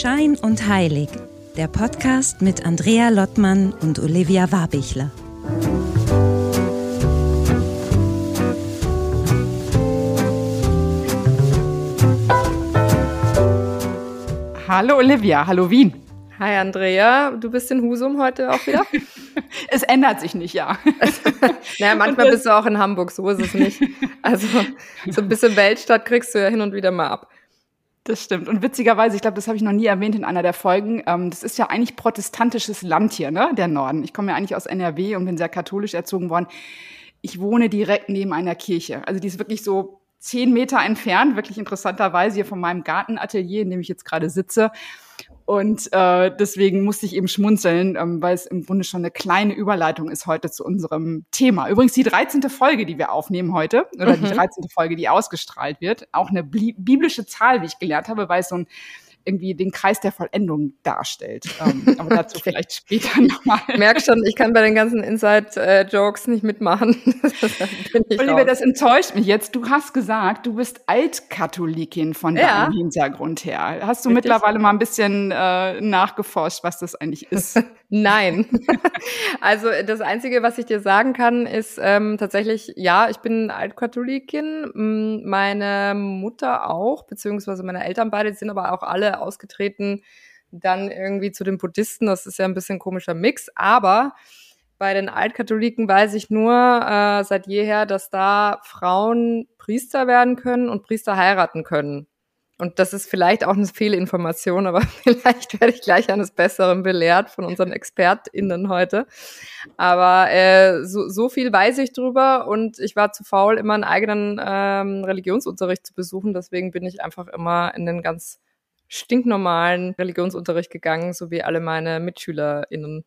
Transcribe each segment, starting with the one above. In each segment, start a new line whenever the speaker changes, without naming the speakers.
Schein und Heilig, der Podcast mit Andrea Lottmann und Olivia Warbichler.
Hallo Olivia, hallo Wien.
Hi Andrea, du bist in Husum heute auch wieder?
es ändert sich nicht, ja.
naja, manchmal bist du auch in Hamburg, so ist es nicht. Also so ein bisschen Weltstadt kriegst du ja hin und wieder mal ab.
Das stimmt. Und witzigerweise, ich glaube, das habe ich noch nie erwähnt in einer der Folgen, ähm, das ist ja eigentlich protestantisches Land hier, ne? Der Norden. Ich komme ja eigentlich aus NRW und bin sehr katholisch erzogen worden. Ich wohne direkt neben einer Kirche. Also die ist wirklich so zehn Meter entfernt, wirklich interessanterweise hier von meinem Gartenatelier, in dem ich jetzt gerade sitze. Und äh, deswegen musste ich eben schmunzeln, ähm, weil es im Grunde schon eine kleine Überleitung ist heute zu unserem Thema. Übrigens die 13. Folge, die wir aufnehmen heute, oder mhm. die 13. Folge, die ausgestrahlt wird. Auch eine biblische Zahl, wie ich gelernt habe, weil es so ein irgendwie den Kreis der Vollendung darstellt. Ähm, aber dazu vielleicht später nochmal.
Merk schon, ich kann bei den ganzen Inside-Jokes nicht mitmachen.
Oliver, das enttäuscht mich jetzt. Du hast gesagt, du bist Altkatholikin von ja. deinem Hintergrund her. Hast du Richtig. mittlerweile mal ein bisschen äh, nachgeforscht, was das eigentlich ist?
Nein. also das Einzige, was ich dir sagen kann, ist ähm, tatsächlich, ja, ich bin Altkatholikin. Meine Mutter auch, beziehungsweise meine Eltern beide sind aber auch alle ausgetreten dann irgendwie zu den Buddhisten. Das ist ja ein bisschen komischer Mix, aber bei den Altkatholiken weiß ich nur äh, seit jeher, dass da Frauen Priester werden können und Priester heiraten können. Und das ist vielleicht auch eine Fehlinformation, aber vielleicht werde ich gleich eines Besseren belehrt von unseren ExpertInnen heute. Aber äh, so, so viel weiß ich drüber und ich war zu faul, immer einen eigenen ähm, Religionsunterricht zu besuchen. Deswegen bin ich einfach immer in den ganz stinknormalen Religionsunterricht gegangen, so wie alle meine MitschülerInnen.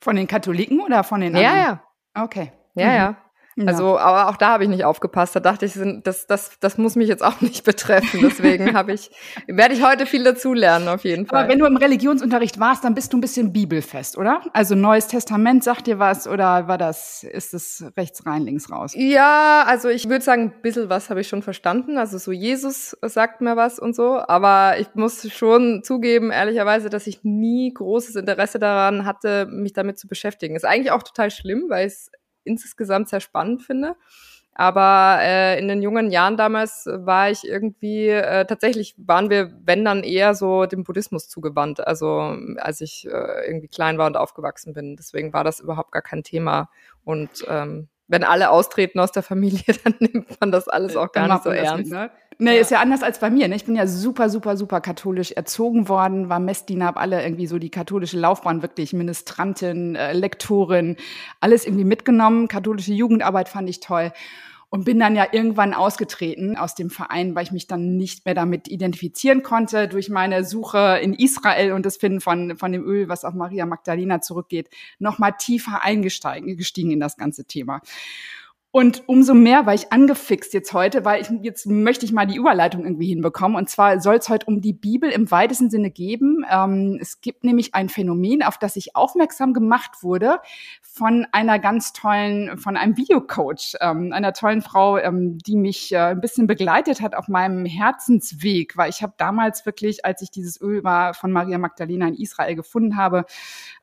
Von den Katholiken oder von den
anderen? Ja,
ja. Okay.
Ja, mhm. ja. Ja. Also, aber auch da habe ich nicht aufgepasst. Da dachte ich, das, das, das muss mich jetzt auch nicht betreffen. Deswegen habe ich, werde ich heute viel dazulernen, auf jeden Fall.
Aber wenn du im Religionsunterricht warst, dann bist du ein bisschen bibelfest, oder? Also Neues Testament sagt dir was oder war das, ist es rechts rein, links raus?
Ja, also ich würde sagen, ein bisschen was habe ich schon verstanden. Also so Jesus sagt mir was und so. Aber ich muss schon zugeben, ehrlicherweise, dass ich nie großes Interesse daran hatte, mich damit zu beschäftigen. Ist eigentlich auch total schlimm, weil es insgesamt sehr spannend finde. Aber äh, in den jungen Jahren damals war ich irgendwie, äh, tatsächlich waren wir, wenn dann eher so dem Buddhismus zugewandt, also als ich äh, irgendwie klein war und aufgewachsen bin. Deswegen war das überhaupt gar kein Thema. Und ähm, wenn alle austreten aus der Familie, dann nimmt man das alles auch gar nicht so ernst. Mit, ne?
Nee, ja. ist ja anders als bei mir. Ne? Ich bin ja super, super, super katholisch erzogen worden, war Messdiener, hab alle irgendwie so die katholische Laufbahn wirklich, Ministrantin, äh, Lektorin, alles irgendwie mitgenommen. Katholische Jugendarbeit fand ich toll. Und bin dann ja irgendwann ausgetreten aus dem Verein, weil ich mich dann nicht mehr damit identifizieren konnte durch meine Suche in Israel und das Finden von, von dem Öl, was auf Maria Magdalena zurückgeht, noch mal tiefer eingestiegen gestiegen in das ganze Thema. Und umso mehr war ich angefixt jetzt heute, weil ich jetzt möchte ich mal die Überleitung irgendwie hinbekommen. Und zwar soll es heute um die Bibel im weitesten Sinne geben. Ähm, es gibt nämlich ein Phänomen, auf das ich aufmerksam gemacht wurde von einer ganz tollen, von einem Videocoach, ähm, einer tollen Frau, ähm, die mich äh, ein bisschen begleitet hat auf meinem Herzensweg, weil ich habe damals wirklich, als ich dieses Öl war von Maria Magdalena in Israel gefunden habe,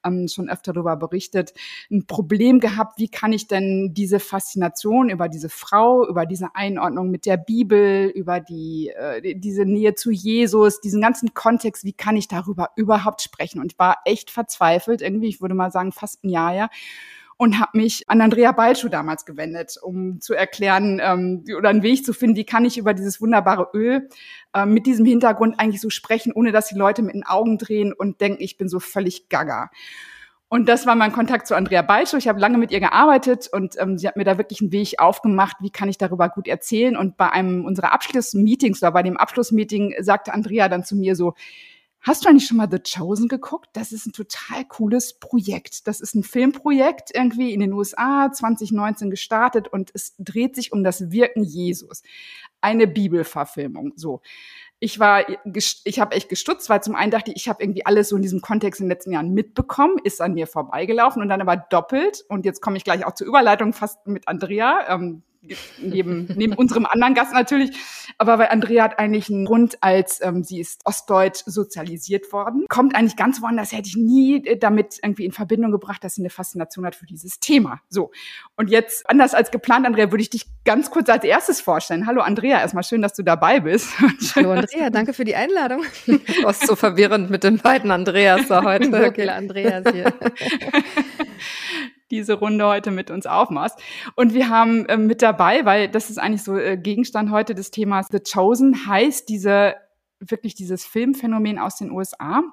ähm, schon öfter darüber berichtet, ein Problem gehabt, wie kann ich denn diese Faszination über diese Frau, über diese Einordnung mit der Bibel, über die, äh, diese Nähe zu Jesus, diesen ganzen Kontext, wie kann ich darüber überhaupt sprechen? Und ich war echt verzweifelt, irgendwie, ich würde mal sagen, fast ein Jahr, ja und habe mich an Andrea Balschuh damals gewendet, um zu erklären ähm, oder einen Weg zu finden, wie kann ich über dieses wunderbare Öl äh, mit diesem Hintergrund eigentlich so sprechen, ohne dass die Leute mit den Augen drehen und denken, ich bin so völlig gaga. Und das war mein Kontakt zu Andrea Balschuh. Ich habe lange mit ihr gearbeitet und ähm, sie hat mir da wirklich einen Weg aufgemacht, wie kann ich darüber gut erzählen. Und bei einem unserer Abschlussmeetings oder bei dem Abschlussmeeting sagte Andrea dann zu mir so, Hast du eigentlich schon mal The Chosen geguckt? Das ist ein total cooles Projekt. Das ist ein Filmprojekt irgendwie in den USA 2019 gestartet und es dreht sich um das Wirken Jesus. Eine Bibelverfilmung. So. Ich war, ich habe echt gestutzt, weil zum einen dachte ich, ich habe irgendwie alles so in diesem Kontext in den letzten Jahren mitbekommen, ist an mir vorbeigelaufen und dann aber doppelt. Und jetzt komme ich gleich auch zur Überleitung fast mit Andrea. Ähm, neben, neben unserem anderen Gast natürlich. Aber weil Andrea hat eigentlich einen Grund, als ähm, sie ist ostdeutsch sozialisiert worden, kommt eigentlich ganz woanders, hätte ich nie äh, damit irgendwie in Verbindung gebracht, dass sie eine Faszination hat für dieses Thema. So. Und jetzt, anders als geplant, Andrea, würde ich dich ganz kurz als erstes vorstellen. Hallo Andrea, erstmal schön, dass du dabei bist.
Hallo Andrea, danke für die Einladung. Du warst so verwirrend mit den beiden Andreas da heute.
Okay, Andreas hier diese Runde heute mit uns aufmachst. Und wir haben äh, mit dabei, weil das ist eigentlich so äh, Gegenstand heute des Themas The Chosen, heißt diese, wirklich dieses Filmphänomen aus den USA,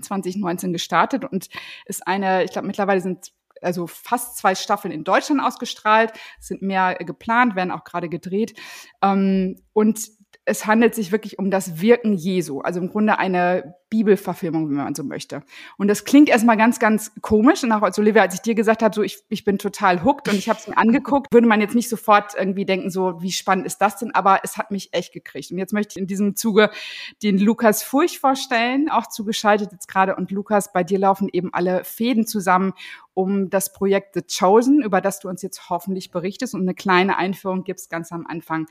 2019 gestartet und ist eine, ich glaube mittlerweile sind also fast zwei Staffeln in Deutschland ausgestrahlt, sind mehr geplant, werden auch gerade gedreht. Ähm, und es handelt sich wirklich um das Wirken Jesu, also im Grunde eine Bibelverfilmung, wenn man so möchte. Und das klingt erstmal ganz, ganz komisch. Und auch als Olivia, als ich dir gesagt habe, so ich, ich bin total hooked und ich habe es mir angeguckt, würde man jetzt nicht sofort irgendwie denken, so wie spannend ist das denn? Aber es hat mich echt gekriegt. Und jetzt möchte ich in diesem Zuge den Lukas Furch vorstellen, auch zugeschaltet jetzt gerade. Und Lukas, bei dir laufen eben alle Fäden zusammen um das Projekt The Chosen, über das du uns jetzt hoffentlich berichtest und eine kleine Einführung gibst ganz am Anfang.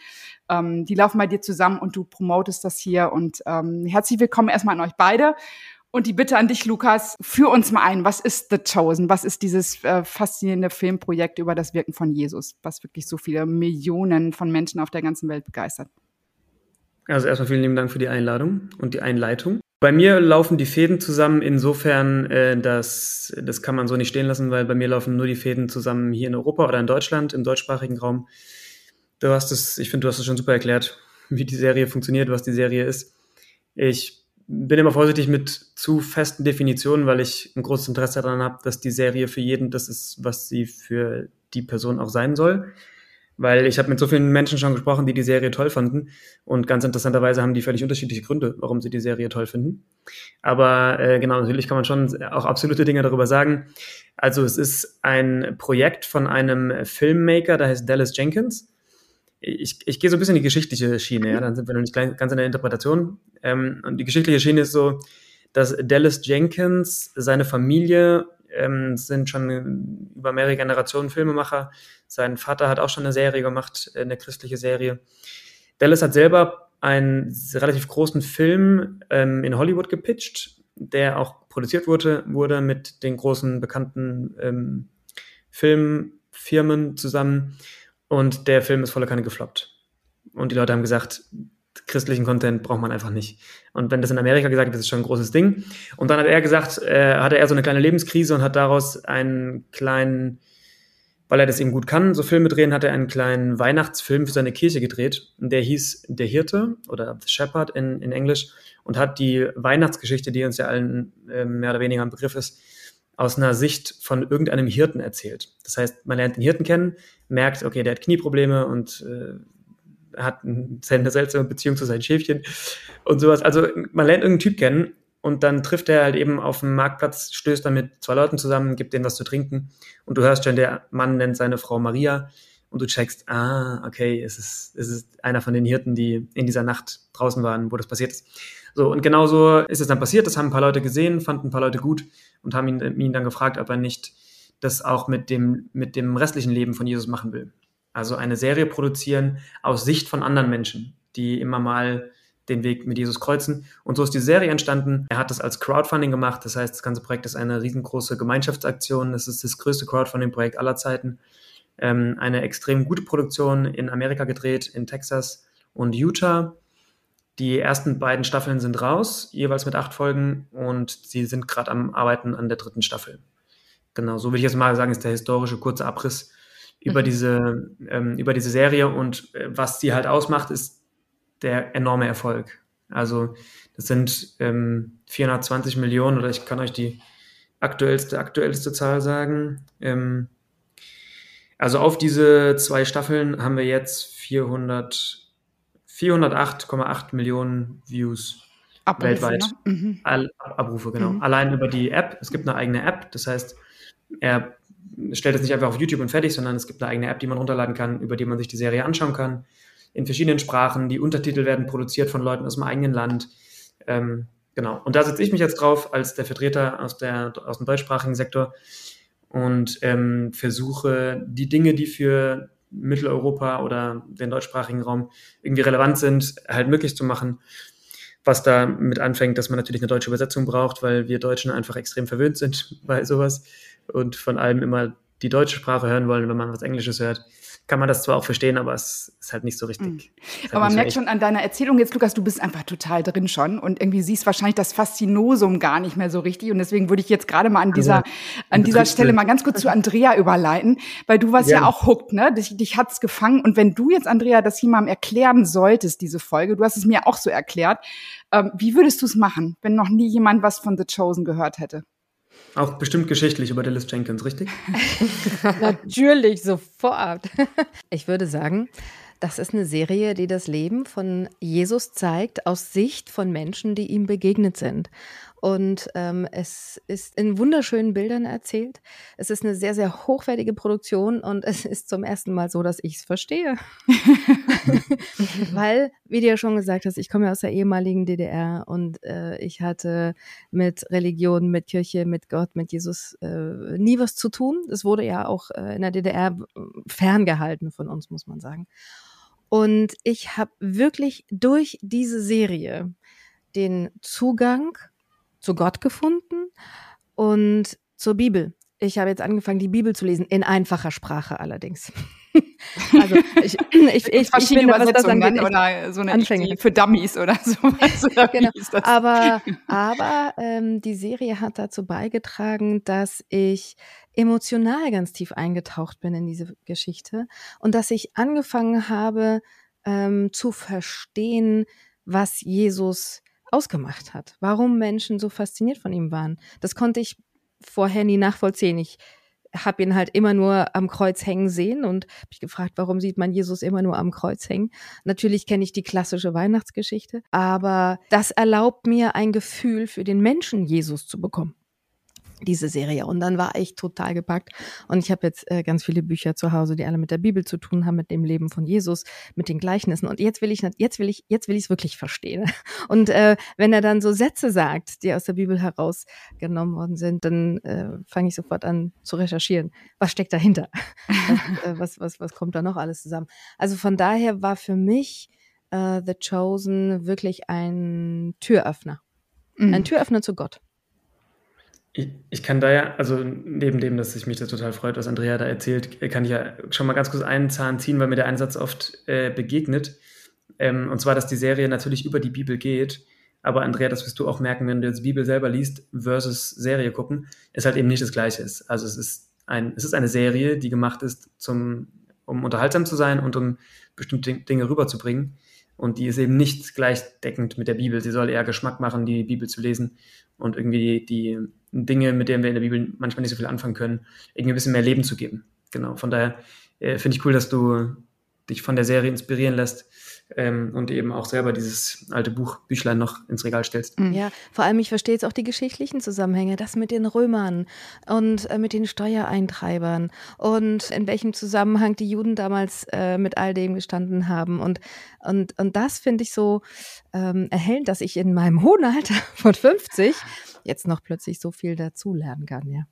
Ähm, die laufen bei dir zusammen und du promotest das hier. Und ähm, herzlich willkommen erstmal an euch beide beide. Und die Bitte an dich, Lukas, führ uns mal ein. Was ist The Chosen? Was ist dieses äh, faszinierende Filmprojekt über das Wirken von Jesus, was wirklich so viele Millionen von Menschen auf der ganzen Welt begeistert?
Also erstmal vielen lieben Dank für die Einladung und die Einleitung. Bei mir laufen die Fäden zusammen insofern, äh, dass das kann man so nicht stehen lassen, weil bei mir laufen nur die Fäden zusammen hier in Europa oder in Deutschland, im deutschsprachigen Raum. Du hast es, ich finde, du hast es schon super erklärt, wie die Serie funktioniert, was die Serie ist. Ich bin immer vorsichtig mit zu festen Definitionen, weil ich ein großes Interesse daran habe, dass die Serie für jeden das ist, was sie für die Person auch sein soll. Weil ich habe mit so vielen Menschen schon gesprochen, die die Serie toll fanden. Und ganz interessanterweise haben die völlig unterschiedliche Gründe, warum sie die Serie toll finden. Aber äh, genau, natürlich kann man schon auch absolute Dinge darüber sagen. Also es ist ein Projekt von einem Filmmaker, der heißt Dallas Jenkins ich, ich gehe so ein bisschen in die geschichtliche Schiene, ja, dann sind wir noch nicht ganz in der Interpretation. Ähm, und die geschichtliche Schiene ist so, dass Dallas Jenkins, seine Familie ähm, sind schon über mehrere Generationen Filmemacher. Sein Vater hat auch schon eine Serie gemacht, eine christliche Serie. Dallas hat selber einen relativ großen Film ähm, in Hollywood gepitcht, der auch produziert wurde, wurde mit den großen bekannten ähm, Filmfirmen zusammen. Und der Film ist voller Kanne gefloppt. Und die Leute haben gesagt, christlichen Content braucht man einfach nicht. Und wenn das in Amerika gesagt wird, ist das schon ein großes Ding. Und dann hat er gesagt, äh, hatte er so eine kleine Lebenskrise und hat daraus einen kleinen, weil er das eben gut kann, so Filme drehen, hat er einen kleinen Weihnachtsfilm für seine Kirche gedreht. Der hieß Der Hirte oder The Shepherd in, in Englisch und hat die Weihnachtsgeschichte, die uns ja allen äh, mehr oder weniger ein Begriff ist, aus einer Sicht von irgendeinem Hirten erzählt. Das heißt, man lernt den Hirten kennen, merkt, okay, der hat Knieprobleme und äh, hat eine seltsame Beziehung zu seinen Schäfchen und sowas. Also man lernt irgendeinen Typ kennen und dann trifft er halt eben auf dem Marktplatz, stößt dann mit zwei Leuten zusammen, gibt denen was zu trinken und du hörst schon, der Mann nennt seine Frau Maria und du checkst, ah, okay, es ist, es ist einer von den Hirten, die in dieser Nacht draußen waren, wo das passiert ist. So, und genauso ist es dann passiert, das haben ein paar Leute gesehen, fanden ein paar Leute gut und haben ihn, ihn dann gefragt, ob er nicht das auch mit dem, mit dem restlichen Leben von Jesus machen will. Also eine Serie produzieren aus Sicht von anderen Menschen, die immer mal den Weg mit Jesus kreuzen. Und so ist die Serie entstanden. Er hat das als Crowdfunding gemacht. Das heißt, das ganze Projekt ist eine riesengroße Gemeinschaftsaktion. Es ist das größte Crowdfunding-Projekt aller Zeiten. Ähm, eine extrem gute Produktion in Amerika gedreht, in Texas und Utah. Die ersten beiden Staffeln sind raus, jeweils mit acht Folgen und sie sind gerade am Arbeiten an der dritten Staffel. Genau, so würde ich jetzt mal sagen, ist der historische kurze Abriss über mhm. diese ähm, über diese Serie und äh, was sie halt ausmacht, ist der enorme Erfolg. Also das sind ähm, 420 Millionen oder ich kann euch die aktuellste aktuellste Zahl sagen. Ähm, also auf diese zwei Staffeln haben wir jetzt 400 408,8 Millionen Views Abrufe, weltweit. Ne? Mhm. All, Abrufe, genau. Mhm. Allein über die App. Es gibt eine eigene App. Das heißt, er stellt es nicht einfach auf YouTube und fertig, sondern es gibt eine eigene App, die man runterladen kann, über die man sich die Serie anschauen kann. In verschiedenen Sprachen. Die Untertitel werden produziert von Leuten aus dem eigenen Land. Ähm, genau. Und da setze ich mich jetzt drauf als der Vertreter aus, der, aus dem deutschsprachigen Sektor und ähm, versuche die Dinge, die für Mitteleuropa oder den deutschsprachigen Raum irgendwie relevant sind, halt möglich zu machen. Was da mit anfängt, dass man natürlich eine deutsche Übersetzung braucht, weil wir Deutschen einfach extrem verwöhnt sind bei sowas und von allem immer die deutsche Sprache hören wollen, wenn man was Englisches hört kann man das zwar auch verstehen, aber es ist halt nicht so richtig. Mhm.
Halt aber man merkt schon an deiner Erzählung jetzt, Lukas, du bist einfach total drin schon und irgendwie siehst wahrscheinlich das Faszinosum gar nicht mehr so richtig. Und deswegen würde ich jetzt gerade mal an dieser, also, an dieser Stelle mal ganz kurz zu Andrea überleiten, weil du warst ja, ja auch hooked, ne? Dich, dich hat's gefangen. Und wenn du jetzt, Andrea, das jemandem erklären solltest, diese Folge, du hast es mir auch so erklärt, ähm, wie würdest du es machen, wenn noch nie jemand was von The Chosen gehört hätte?
Auch bestimmt geschichtlich über Dallas Jenkins, richtig?
Natürlich, sofort. Ich würde sagen, das ist eine Serie, die das Leben von Jesus zeigt aus Sicht von Menschen, die ihm begegnet sind. Und ähm, es ist in wunderschönen Bildern erzählt. Es ist eine sehr, sehr hochwertige Produktion und es ist zum ersten Mal so, dass ich es verstehe. Weil, wie du ja schon gesagt hast, ich komme ja aus der ehemaligen DDR und äh, ich hatte mit Religion, mit Kirche, mit Gott, mit Jesus äh, nie was zu tun. Es wurde ja auch äh, in der DDR ferngehalten von uns, muss man sagen. Und ich habe wirklich durch diese Serie den Zugang zu Gott gefunden und zur Bibel. Ich habe jetzt angefangen, die Bibel zu lesen, in einfacher Sprache allerdings.
also ich, ich, ich, ich finde, Übersetzungen was das angeht, oder so eine Anfänger. für Dummies oder so.
oder genau. Aber, aber ähm, die Serie hat dazu beigetragen, dass ich emotional ganz tief eingetaucht bin in diese Geschichte und dass ich angefangen habe ähm, zu verstehen, was Jesus ausgemacht hat, warum Menschen so fasziniert von ihm waren. Das konnte ich vorher nie nachvollziehen. Ich habe ihn halt immer nur am Kreuz hängen sehen und habe mich gefragt, warum sieht man Jesus immer nur am Kreuz hängen? Natürlich kenne ich die klassische Weihnachtsgeschichte, aber das erlaubt mir ein Gefühl für den Menschen Jesus zu bekommen diese Serie. Und dann war ich total gepackt. Und ich habe jetzt äh, ganz viele Bücher zu Hause, die alle mit der Bibel zu tun haben, mit dem Leben von Jesus, mit den Gleichnissen. Und jetzt will ich, jetzt will ich, jetzt will ich es wirklich verstehen. Und äh, wenn er dann so Sätze sagt, die aus der Bibel herausgenommen worden sind, dann äh, fange ich sofort an zu recherchieren. Was steckt dahinter? was, äh, was, was, was kommt da noch alles zusammen? Also von daher war für mich äh, The Chosen wirklich ein Türöffner. Mhm. Ein Türöffner zu Gott.
Ich, ich kann da ja, also neben dem, dass ich mich da total freut, was Andrea da erzählt, kann ich ja schon mal ganz kurz einen Zahn ziehen, weil mir der Einsatz oft äh, begegnet. Ähm, und zwar, dass die Serie natürlich über die Bibel geht. Aber Andrea, das wirst du auch merken, wenn du jetzt Bibel selber liest versus Serie gucken, ist halt eben nicht das Gleiche. Also es ist ein, es ist eine Serie, die gemacht ist, zum, um unterhaltsam zu sein und um bestimmte Dinge rüberzubringen. Und die ist eben nicht gleichdeckend mit der Bibel. Sie soll eher Geschmack machen, die Bibel zu lesen und irgendwie die Dinge, mit denen wir in der Bibel manchmal nicht so viel anfangen können, irgendwie ein bisschen mehr Leben zu geben. Genau. Von daher äh, finde ich cool, dass du dich von der Serie inspirieren lässt ähm, und eben auch selber dieses alte Buch, Büchlein noch ins Regal stellst.
Mhm. Ja, vor allem, ich verstehe jetzt auch die geschichtlichen Zusammenhänge, das mit den Römern und äh, mit den Steuereintreibern und in welchem Zusammenhang die Juden damals äh, mit all dem gestanden haben. Und, und, und das finde ich so ähm, erhellend, dass ich in meinem hohen Alter von 50 jetzt noch plötzlich so viel dazulernen kann, ja.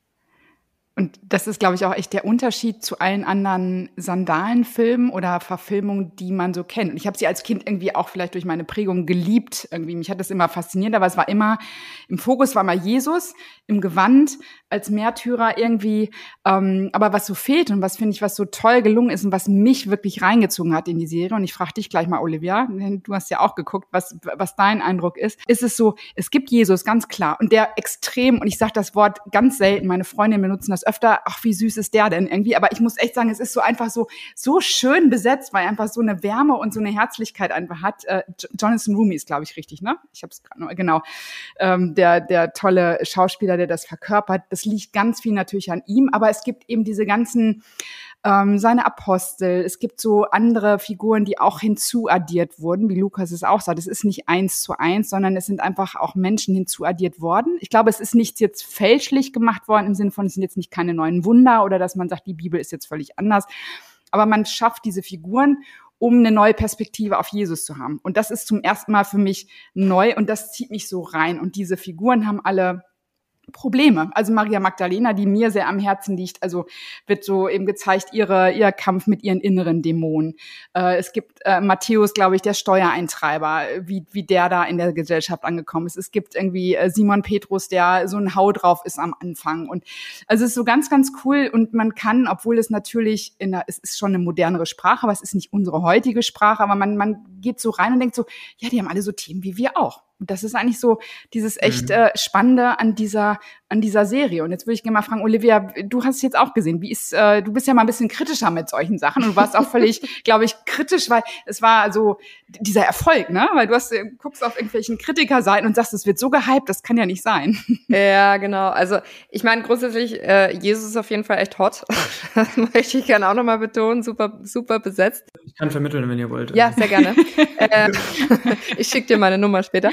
Und das ist, glaube ich, auch echt der Unterschied zu allen anderen Sandalenfilmen oder Verfilmungen, die man so kennt. Und ich habe sie als Kind irgendwie auch vielleicht durch meine Prägung geliebt. Irgendwie mich hat das immer fasziniert, aber es war immer im Fokus war mal Jesus im Gewand als Märtyrer irgendwie. Ähm, aber was so fehlt und was finde ich, was so toll gelungen ist und was mich wirklich reingezogen hat in die Serie. Und ich frage dich gleich mal, Olivia, denn du hast ja auch geguckt, was was dein Eindruck ist. Ist es so? Es gibt Jesus ganz klar und der extrem. Und ich sage das Wort ganz selten. Meine Freundinnen benutzen das öfter, ach, wie süß ist der denn irgendwie? Aber ich muss echt sagen, es ist so einfach so, so schön besetzt, weil er einfach so eine Wärme und so eine Herzlichkeit einfach hat. Äh, Jonathan Rumi ist, glaube ich, richtig, ne? Ich habe es gerade noch, genau. Ähm, der, der tolle Schauspieler, der das verkörpert. Das liegt ganz viel natürlich an ihm, aber es gibt eben diese ganzen ähm, seine Apostel. Es gibt so andere Figuren, die auch hinzuaddiert wurden, wie Lukas es auch sagt. Es ist nicht eins zu eins, sondern es sind einfach auch Menschen hinzuaddiert worden. Ich glaube, es ist nichts jetzt fälschlich gemacht worden im Sinne von, es sind jetzt nicht keine neuen Wunder oder dass man sagt, die Bibel ist jetzt völlig anders. Aber man schafft diese Figuren um eine neue Perspektive auf Jesus zu haben. Und das ist zum ersten Mal für mich neu und das zieht mich so rein. Und diese Figuren haben alle Probleme. Also Maria Magdalena, die mir sehr am Herzen liegt, also wird so eben gezeigt, ihre, ihr Kampf mit ihren inneren Dämonen. Äh, es gibt äh, Matthäus, glaube ich, der Steuereintreiber, wie, wie der da in der Gesellschaft angekommen ist. Es gibt irgendwie äh, Simon Petrus, der so ein Hau drauf ist am Anfang. Und also es ist so ganz, ganz cool und man kann, obwohl es natürlich in der, es ist schon eine modernere Sprache, aber es ist nicht unsere heutige Sprache, aber man, man geht so rein und denkt so, ja, die haben alle so Themen wie wir auch. Und das ist eigentlich so dieses echt mhm. äh, Spannende an dieser, an dieser Serie. Und jetzt würde ich gerne mal fragen, Olivia, du hast es jetzt auch gesehen. Wie ist, äh, du bist ja mal ein bisschen kritischer mit solchen Sachen und du warst auch völlig, glaube ich, kritisch, weil es war so dieser Erfolg, ne? Weil du hast, äh, guckst auf irgendwelchen Kritikerseiten und sagst, es wird so gehypt, das kann ja nicht sein.
Ja, genau. Also ich meine grundsätzlich, äh, Jesus ist auf jeden Fall echt hot. das möchte ich gerne auch nochmal betonen. Super, super besetzt.
Ich kann vermitteln, wenn ihr wollt.
Ja, sehr gerne. äh, ich schicke dir meine Nummer später.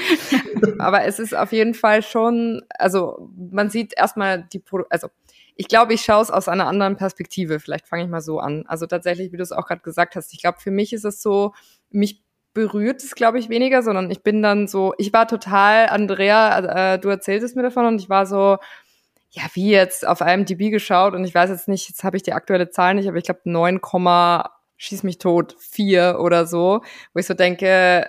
Aber es ist auf jeden Fall schon, also man sieht erstmal die, also ich glaube, ich schaue es aus einer anderen Perspektive. Vielleicht fange ich mal so an. Also tatsächlich, wie du es auch gerade gesagt hast, ich glaube, für mich ist es so, mich berührt es, glaube ich, weniger, sondern ich bin dann so, ich war total, Andrea, äh, du erzähltest mir davon und ich war so, ja, wie jetzt auf IMDb geschaut und ich weiß jetzt nicht, jetzt habe ich die aktuelle Zahl nicht, aber ich glaube 9, schieß mich tot, 4 oder so, wo ich so denke,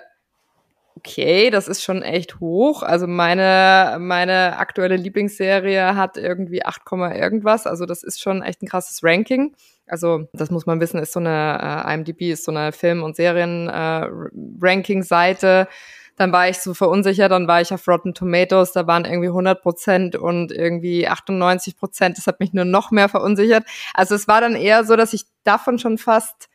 okay, das ist schon echt hoch. Also meine, meine aktuelle Lieblingsserie hat irgendwie 8, irgendwas. Also das ist schon echt ein krasses Ranking. Also das muss man wissen, ist so eine äh, IMDb, ist so eine Film- und Serien-Ranking-Seite. Äh, dann war ich so verunsichert, dann war ich auf Rotten Tomatoes, da waren irgendwie 100 Prozent und irgendwie 98 Prozent. Das hat mich nur noch mehr verunsichert. Also es war dann eher so, dass ich davon schon fast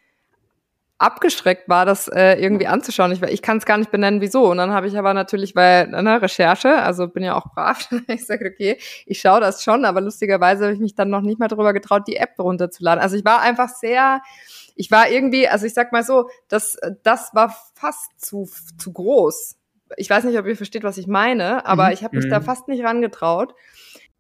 abgeschreckt war, das äh, irgendwie anzuschauen. Ich, ich kann es gar nicht benennen, wieso. Und dann habe ich aber natürlich bei einer Recherche, also bin ja auch brav, ich sage, okay, ich schaue das schon, aber lustigerweise habe ich mich dann noch nicht mal darüber getraut, die App runterzuladen. Also ich war einfach sehr, ich war irgendwie, also ich sag mal so, das, das war fast zu, zu groß. Ich weiß nicht, ob ihr versteht, was ich meine, aber mhm. ich habe mich mhm. da fast nicht rangetraut.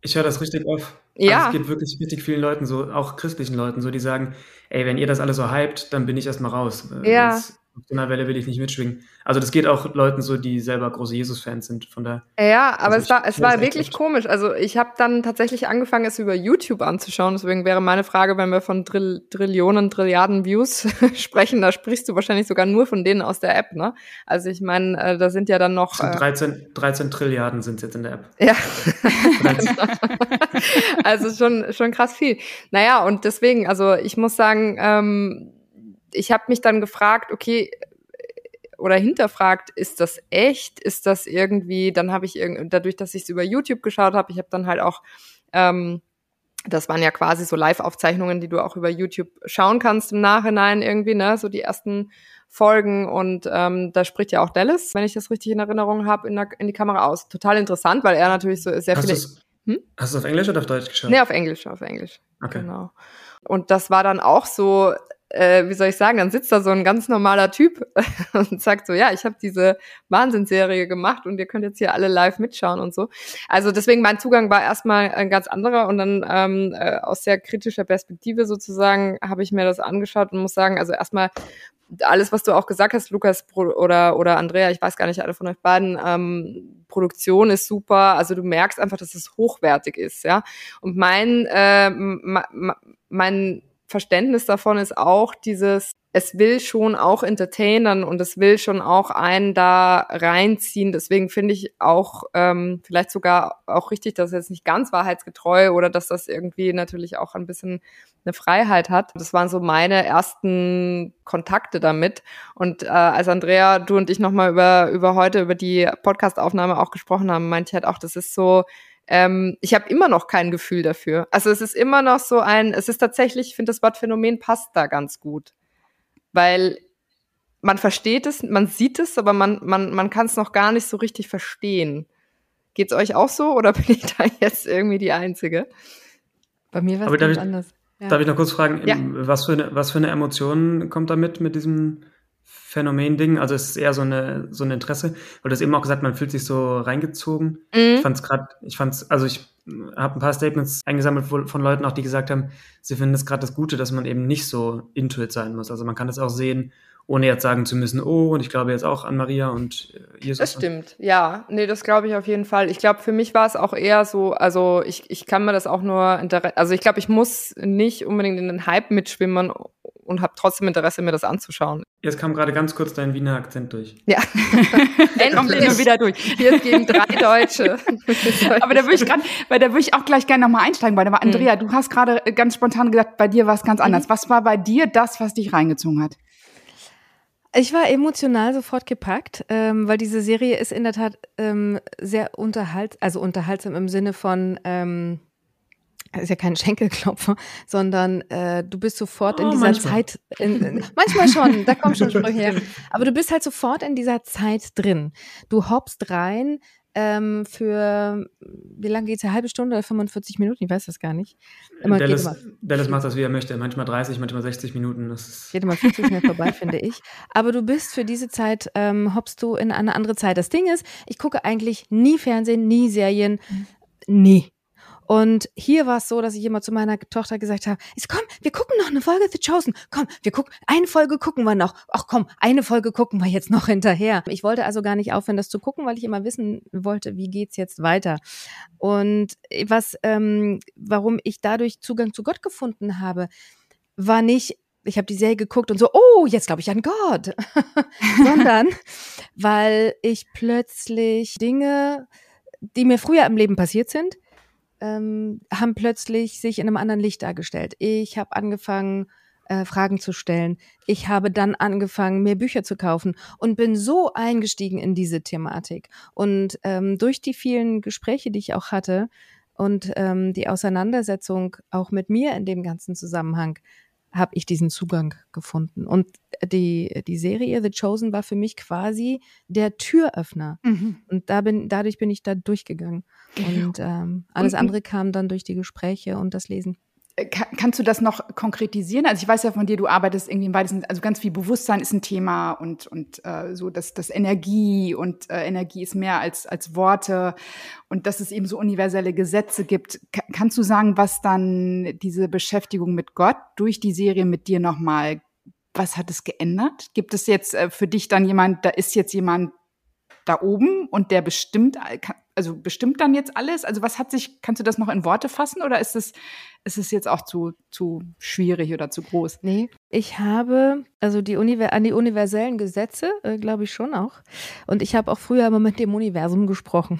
Ich höre das richtig oft.
Ja.
Also es geht wirklich richtig vielen Leuten so, auch christlichen Leuten so, die sagen, ey, wenn ihr das alles so hypt, dann bin ich erstmal raus.
Ja. Das,
auf so einer Welle will ich nicht mitschwingen. Also das geht auch Leuten so, die selber große Jesus-Fans sind. Von der.
Ja, aber also es war es war wirklich komisch. Also ich habe dann tatsächlich angefangen, es über YouTube anzuschauen. Deswegen wäre meine Frage, wenn wir von Drill Trillionen, Trilliarden Views sprechen, da sprichst du wahrscheinlich sogar nur von denen aus der App, ne? Also ich meine, äh, da sind ja dann noch.
Äh, 13, 13 Trilliarden sind jetzt in der App.
Ja. also schon schon krass viel. Naja, und deswegen, also ich muss sagen, ähm, ich habe mich dann gefragt, okay, oder hinterfragt, ist das echt? Ist das irgendwie, dann habe ich irgendwie, dadurch, dass ich es über YouTube geschaut habe, ich habe dann halt auch, ähm, das waren ja quasi so Live-Aufzeichnungen, die du auch über YouTube schauen kannst im Nachhinein irgendwie, ne, so die ersten Folgen und ähm, da spricht ja auch Dallas, wenn ich das richtig in Erinnerung habe, in, in die Kamera aus. Total interessant, weil er natürlich so sehr
hast
viele.
Hm? Hast du auf Englisch oder auf Deutsch geschaut?
Nee, auf Englisch, auf Englisch.
Okay.
Genau. Und das war dann auch so, äh, wie soll ich sagen, dann sitzt da so ein ganz normaler Typ und sagt so, ja, ich habe diese Wahnsinnsserie gemacht und ihr könnt jetzt hier alle live mitschauen und so. Also deswegen mein Zugang war erstmal ein ganz anderer und dann ähm, äh, aus sehr kritischer Perspektive sozusagen habe ich mir das angeschaut und muss sagen, also erstmal alles, was du auch gesagt hast, Lukas oder, oder Andrea, ich weiß gar nicht, alle von euch beiden, ähm, Produktion ist super. Also du merkst einfach, dass es hochwertig ist, ja. Und mein, äh, mein Verständnis davon ist auch dieses, es will schon auch entertainen und es will schon auch einen da reinziehen. Deswegen finde ich auch ähm, vielleicht sogar auch richtig, dass es jetzt nicht ganz wahrheitsgetreu oder dass das irgendwie natürlich auch ein bisschen eine Freiheit hat. Das waren so meine ersten Kontakte damit. Und äh, als Andrea, du und ich nochmal über, über heute, über die Podcastaufnahme auch gesprochen haben, meinte ich halt auch, das ist so, ähm, ich habe immer noch kein Gefühl dafür. Also es ist immer noch so ein, es ist tatsächlich, ich finde das Wort Phänomen passt da ganz gut. Weil man versteht es, man sieht es, aber man, man, man kann es noch gar nicht so richtig verstehen. Geht's euch auch so oder bin ich da jetzt irgendwie die Einzige?
Bei mir war es ganz anders.
Ja. Darf ich noch kurz fragen,
ja.
was, für eine, was für eine Emotion kommt damit mit diesem Phänomen-Ding. Also es ist eher so eine so ein Interesse, weil du hast eben auch gesagt, man fühlt sich so reingezogen. Mhm. Ich fand's gerade, ich fand's, also ich habe ein paar Statements eingesammelt von Leuten auch, die gesagt haben, sie finden es gerade das Gute, dass man eben nicht so intuit sein muss. Also man kann das auch sehen, ohne jetzt sagen zu müssen, oh, und ich glaube jetzt auch an Maria und
äh, Jesus. Das stimmt, ja. Nee, das glaube ich auf jeden Fall. Ich glaube, für mich war es auch eher so, also ich, ich kann mir das auch nur, also ich glaube, ich muss nicht unbedingt in den Hype mitschwimmen und habe trotzdem Interesse, mir das anzuschauen.
Jetzt kam gerade ganz kurz dein Wiener Akzent durch.
Ja, endlich wieder durch. Hier gegen drei Deutsche.
Aber da würde ich gerade, weil da würde ich auch gleich gerne nochmal einsteigen, weil da war Andrea, mhm. du hast gerade ganz spontan gesagt, bei dir war es ganz anders. Mhm. Was war bei dir das, was dich reingezogen hat?
Ich war emotional sofort gepackt, ähm, weil diese Serie ist in der Tat ähm, sehr unterhalt, also unterhaltsam im Sinne von ähm, ist ja kein Schenkelklopfer, sondern äh, du bist sofort oh, in dieser manchmal. Zeit, in, in, manchmal schon, da kommt schon Sprüche her, aber du bist halt sofort in dieser Zeit drin. Du hoppst rein, ähm, für, wie lange geht es? Eine halbe Stunde oder 45 Minuten? Ich weiß das gar nicht.
Immer, Dallas, immer. Dallas macht das, wie er möchte. Manchmal 30, manchmal 60 Minuten. Das
geht immer viel zu schnell vorbei, finde ich. Aber du bist für diese Zeit, ähm, hoppst du in eine andere Zeit. Das Ding ist, ich gucke eigentlich nie Fernsehen, nie Serien, mhm. nie. Und hier war es so, dass ich immer zu meiner Tochter gesagt habe, komm, wir gucken noch eine Folge The Chosen. Komm, wir gucken, eine Folge gucken wir noch. Ach komm, eine Folge gucken wir jetzt noch hinterher. Ich wollte also gar nicht aufhören, das zu gucken, weil ich immer wissen wollte, wie geht's jetzt weiter. Und was, ähm, warum ich dadurch Zugang zu Gott gefunden habe, war nicht, ich habe die Serie geguckt und so, oh, jetzt glaube ich an Gott, sondern weil ich plötzlich Dinge, die mir früher im Leben passiert sind, ähm, haben plötzlich sich in einem anderen Licht dargestellt. Ich habe angefangen, äh, Fragen zu stellen. Ich habe dann angefangen, mir Bücher zu kaufen und bin so eingestiegen in diese Thematik. Und ähm, durch die vielen Gespräche, die ich auch hatte und ähm, die Auseinandersetzung auch mit mir in dem ganzen Zusammenhang, habe ich diesen Zugang gefunden. Und die, die Serie The Chosen war für mich quasi der Türöffner. Mhm. Und da bin, dadurch bin ich da durchgegangen. Und ähm, alles und, andere kam dann durch die Gespräche und das Lesen.
Kannst du das noch konkretisieren? Also ich weiß ja von dir, du arbeitest irgendwie im weitesten, also ganz viel Bewusstsein ist ein Thema und und äh, so dass das Energie und äh, Energie ist mehr als als Worte und dass es eben so universelle Gesetze gibt. K kannst du sagen, was dann diese Beschäftigung mit Gott durch die Serie mit dir nochmal, was hat es geändert? Gibt es jetzt äh, für dich dann jemand, da ist jetzt jemand da oben und der bestimmt, also bestimmt dann jetzt alles? Also was hat sich, kannst du das noch in Worte fassen oder ist es, ist es jetzt auch zu, zu schwierig oder zu groß?
Nee, ich habe, also die Univer an die universellen Gesetze, äh, glaube ich schon auch. Und ich habe auch früher immer mit dem Universum gesprochen.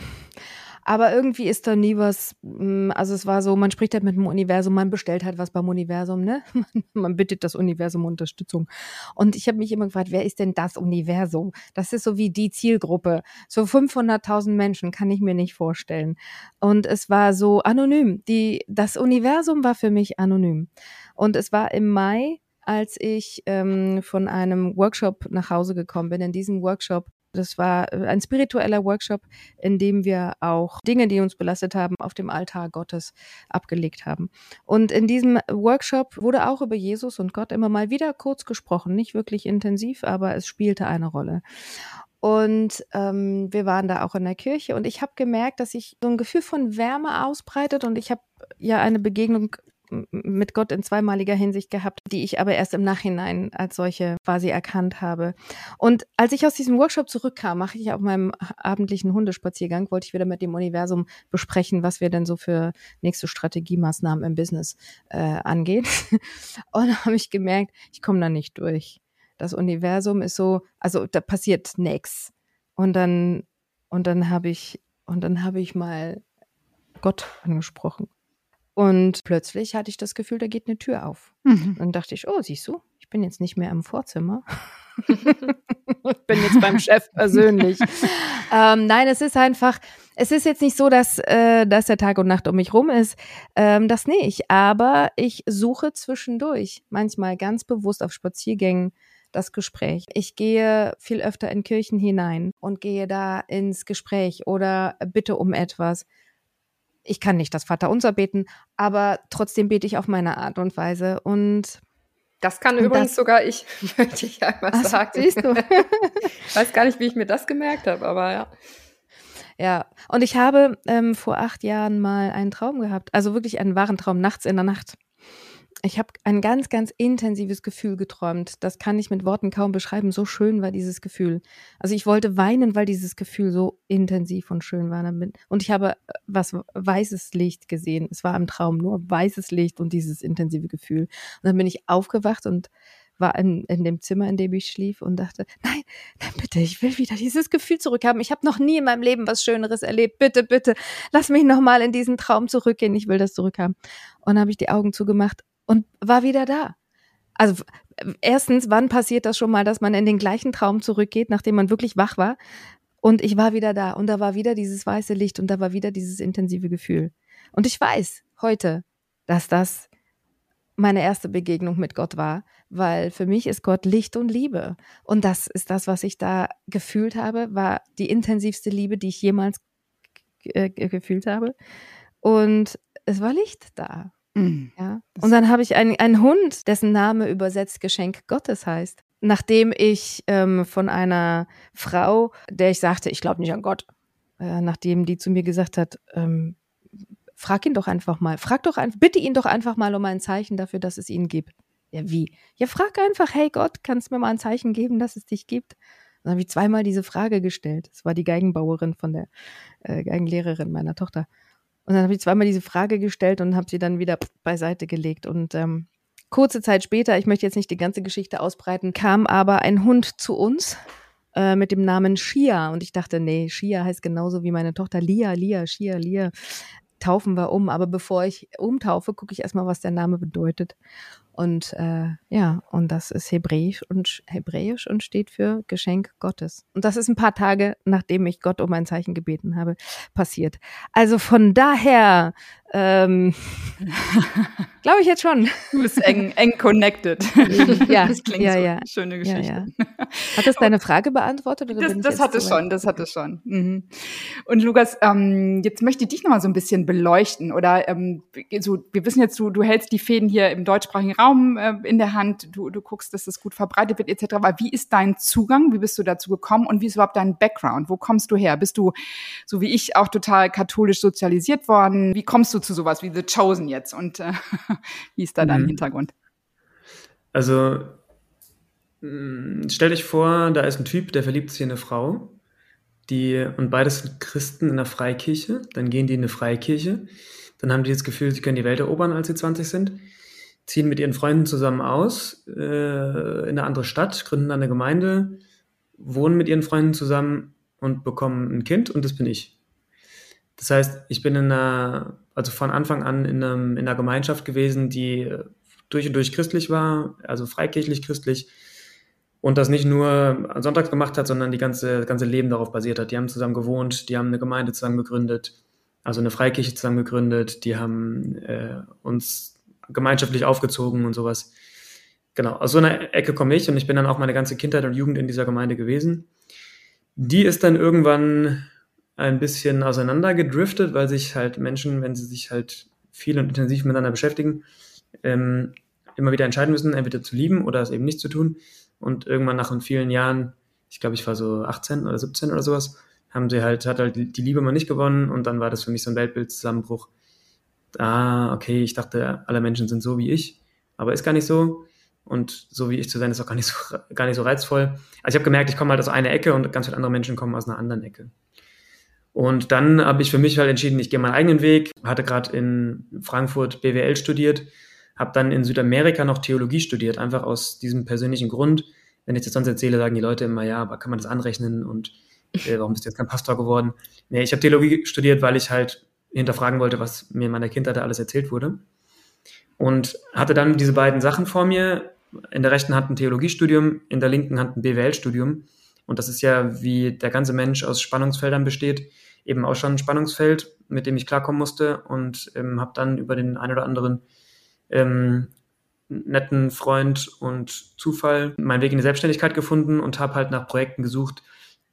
Aber irgendwie ist da nie was, mm, also es war so, man spricht halt mit dem Universum, man bestellt halt was beim Universum, ne? Man bittet das Universum um Unterstützung. Und ich habe mich immer gefragt, wer ist denn das Universum? Das ist so wie die Zielgruppe. So 500.000 Menschen kann ich mir nicht vorstellen. Und es war so anonym. Die, das Universum war für mich anonym. Und es war im Mai als ich ähm, von einem Workshop nach Hause gekommen bin. In diesem Workshop das war äh, ein spiritueller Workshop, in dem wir auch Dinge, die uns belastet haben, auf dem Altar Gottes abgelegt haben. Und in diesem Workshop wurde auch über Jesus und Gott immer mal wieder kurz gesprochen, nicht wirklich intensiv, aber es spielte eine Rolle. Und ähm, wir waren da auch in der Kirche und ich habe gemerkt, dass sich so ein Gefühl von Wärme ausbreitet und ich habe ja eine Begegnung mit Gott in zweimaliger Hinsicht gehabt, die ich aber erst im Nachhinein als solche quasi erkannt habe. Und als ich aus diesem Workshop zurückkam, mache ich auf meinem abendlichen Hundespaziergang, wollte ich wieder mit dem Universum besprechen, was wir denn so für nächste Strategiemaßnahmen im Business äh, angeht. Und habe ich gemerkt, ich komme da nicht durch. Das Universum ist so, also da passiert nichts. Und dann, und dann habe ich, und dann habe ich mal Gott angesprochen. Und plötzlich hatte ich das Gefühl, da geht eine Tür auf. Mhm. Dann dachte ich, oh, siehst du, ich bin jetzt nicht mehr im Vorzimmer. ich bin jetzt beim Chef persönlich. ähm, nein, es ist einfach, es ist jetzt nicht so, dass, äh, dass der Tag und Nacht um mich rum ist. Ähm, das nicht. Aber ich suche zwischendurch, manchmal ganz bewusst auf Spaziergängen, das Gespräch. Ich gehe viel öfter in Kirchen hinein und gehe da ins Gespräch oder bitte um etwas. Ich kann nicht das Vaterunser beten, aber trotzdem bete ich auf meine Art und Weise. Und
das kann übrigens das, sogar ich, möchte ich einmal sagen. Siehst du. ich weiß gar nicht, wie ich mir das gemerkt habe, aber ja.
Ja, und ich habe ähm, vor acht Jahren mal einen Traum gehabt, also wirklich einen wahren Traum, nachts in der Nacht. Ich habe ein ganz, ganz intensives Gefühl geträumt. Das kann ich mit Worten kaum beschreiben. So schön war dieses Gefühl. Also ich wollte weinen, weil dieses Gefühl so intensiv und schön war. Und ich habe äh, was weißes Licht gesehen. Es war im Traum nur weißes Licht und dieses intensive Gefühl. Und dann bin ich aufgewacht und war in, in dem Zimmer, in dem ich schlief und dachte, nein, nein, bitte, ich will wieder dieses Gefühl zurückhaben. Ich habe noch nie in meinem Leben was Schöneres erlebt. Bitte, bitte, lass mich nochmal in diesen Traum zurückgehen. Ich will das zurückhaben. Und dann habe ich die Augen zugemacht und war wieder da. Also erstens, wann passiert das schon mal, dass man in den gleichen Traum zurückgeht, nachdem man wirklich wach war? Und ich war wieder da und da war wieder dieses weiße Licht und da war wieder dieses intensive Gefühl. Und ich weiß heute, dass das meine erste Begegnung mit Gott war, weil für mich ist Gott Licht und Liebe. Und das ist das, was ich da gefühlt habe, war die intensivste Liebe, die ich jemals äh, gefühlt habe. Und es war Licht da. Mhm. Ja. Und dann habe ich einen, einen Hund, dessen Name übersetzt Geschenk Gottes heißt. Nachdem ich ähm, von einer Frau, der ich sagte, ich glaube nicht an Gott, äh, nachdem die zu mir gesagt hat, ähm, frag ihn doch einfach mal, frag doch einfach, bitte ihn doch einfach mal um ein Zeichen dafür, dass es ihn gibt. Ja, wie? Ja, frag einfach, hey Gott, kannst du mir mal ein Zeichen geben, dass es dich gibt? Dann habe ich zweimal diese Frage gestellt. Das war die Geigenbauerin von der äh, Geigenlehrerin meiner Tochter. Und dann habe ich zweimal diese Frage gestellt und habe sie dann wieder beiseite gelegt. Und ähm, kurze Zeit später, ich möchte jetzt nicht die ganze Geschichte ausbreiten, kam aber ein Hund zu uns äh, mit dem Namen Shia. Und ich dachte, nee, Shia heißt genauso wie meine Tochter Lia, Lia, Shia, Lia taufen wir um. Aber bevor ich umtaufe, gucke ich erstmal, was der Name bedeutet. Und äh, ja, und das ist Hebräisch und Hebräisch und steht für Geschenk Gottes. Und das ist ein paar Tage, nachdem ich Gott um ein Zeichen gebeten habe, passiert. Also von daher ähm, Glaube ich jetzt schon.
Du bist eng, eng connected.
ja,
das klingt
ja,
so
ja.
schöne Geschichte.
Ja, ja. Hat das deine Frage beantwortet? Oder
das das hat es schon, das hat es schon. Mhm. Und Lukas, ähm, jetzt möchte ich dich noch mal so ein bisschen beleuchten. Oder ähm, so, wir wissen jetzt, du, du hältst die Fäden hier im deutschsprachigen Raum äh, in der Hand, du, du guckst, dass das gut verbreitet wird, etc. Aber wie ist dein Zugang? Wie bist du dazu gekommen und wie ist überhaupt dein Background? Wo kommst du her? Bist du, so wie ich, auch total katholisch sozialisiert worden? Wie kommst du zu sowas wie The Chosen jetzt? Und äh, wie ist da dein mhm. Hintergrund?
Also, mm, stell dich vor, da ist ein Typ, der verliebt sich in eine Frau. Die, und beides sind Christen in der Freikirche. Dann gehen die in eine Freikirche. Dann haben die das Gefühl, sie können die Welt erobern, als sie 20 sind. Ziehen mit ihren Freunden zusammen aus äh, in eine andere Stadt, gründen eine Gemeinde, wohnen mit ihren Freunden zusammen und bekommen ein Kind und das bin ich. Das heißt, ich bin in einer also von Anfang an in, einem, in einer Gemeinschaft gewesen, die durch und durch christlich war, also freikirchlich christlich und das nicht nur sonntags gemacht hat, sondern die ganze, ganze Leben darauf basiert hat. Die haben zusammen gewohnt, die haben eine Gemeinde zusammen gegründet, also eine Freikirche zusammen gegründet, die haben äh, uns gemeinschaftlich aufgezogen und sowas. Genau, aus so einer Ecke komme ich und ich bin dann auch meine ganze Kindheit und Jugend in dieser Gemeinde gewesen. Die ist dann irgendwann ein bisschen auseinandergedriftet, weil sich halt Menschen, wenn sie sich halt viel und intensiv miteinander beschäftigen, ähm, immer wieder entscheiden müssen, entweder zu lieben oder es eben nicht zu tun. Und irgendwann nach vielen Jahren, ich glaube, ich war so 18 oder 17 oder sowas, haben sie halt, hat halt die Liebe mal nicht gewonnen und dann war das für mich so ein Weltbildzusammenbruch. Ah, okay, ich dachte, alle Menschen sind so wie ich, aber ist gar nicht so. Und so wie ich zu sein, ist auch gar nicht so, gar nicht so reizvoll. Also ich habe gemerkt, ich komme halt aus einer Ecke und ganz viele andere Menschen kommen aus einer anderen Ecke. Und dann habe ich für mich halt entschieden, ich gehe meinen eigenen Weg, hatte gerade in Frankfurt BWL studiert, habe dann in Südamerika noch Theologie studiert, einfach aus diesem persönlichen Grund. Wenn ich das sonst erzähle, sagen die Leute immer, ja, aber kann man das anrechnen und äh, warum bist du jetzt kein Pastor geworden? Nee, ich habe Theologie studiert, weil ich halt hinterfragen wollte, was mir in meiner Kindheit da alles erzählt wurde. Und hatte dann diese beiden Sachen vor mir. In der rechten Hand ein Theologiestudium, in der linken Hand ein BWL-Studium. Und das ist ja, wie der ganze Mensch aus Spannungsfeldern besteht eben auch schon ein Spannungsfeld, mit dem ich klarkommen musste und ähm, habe dann über den einen oder anderen ähm, netten Freund und Zufall meinen Weg in die Selbstständigkeit gefunden und habe halt nach Projekten gesucht,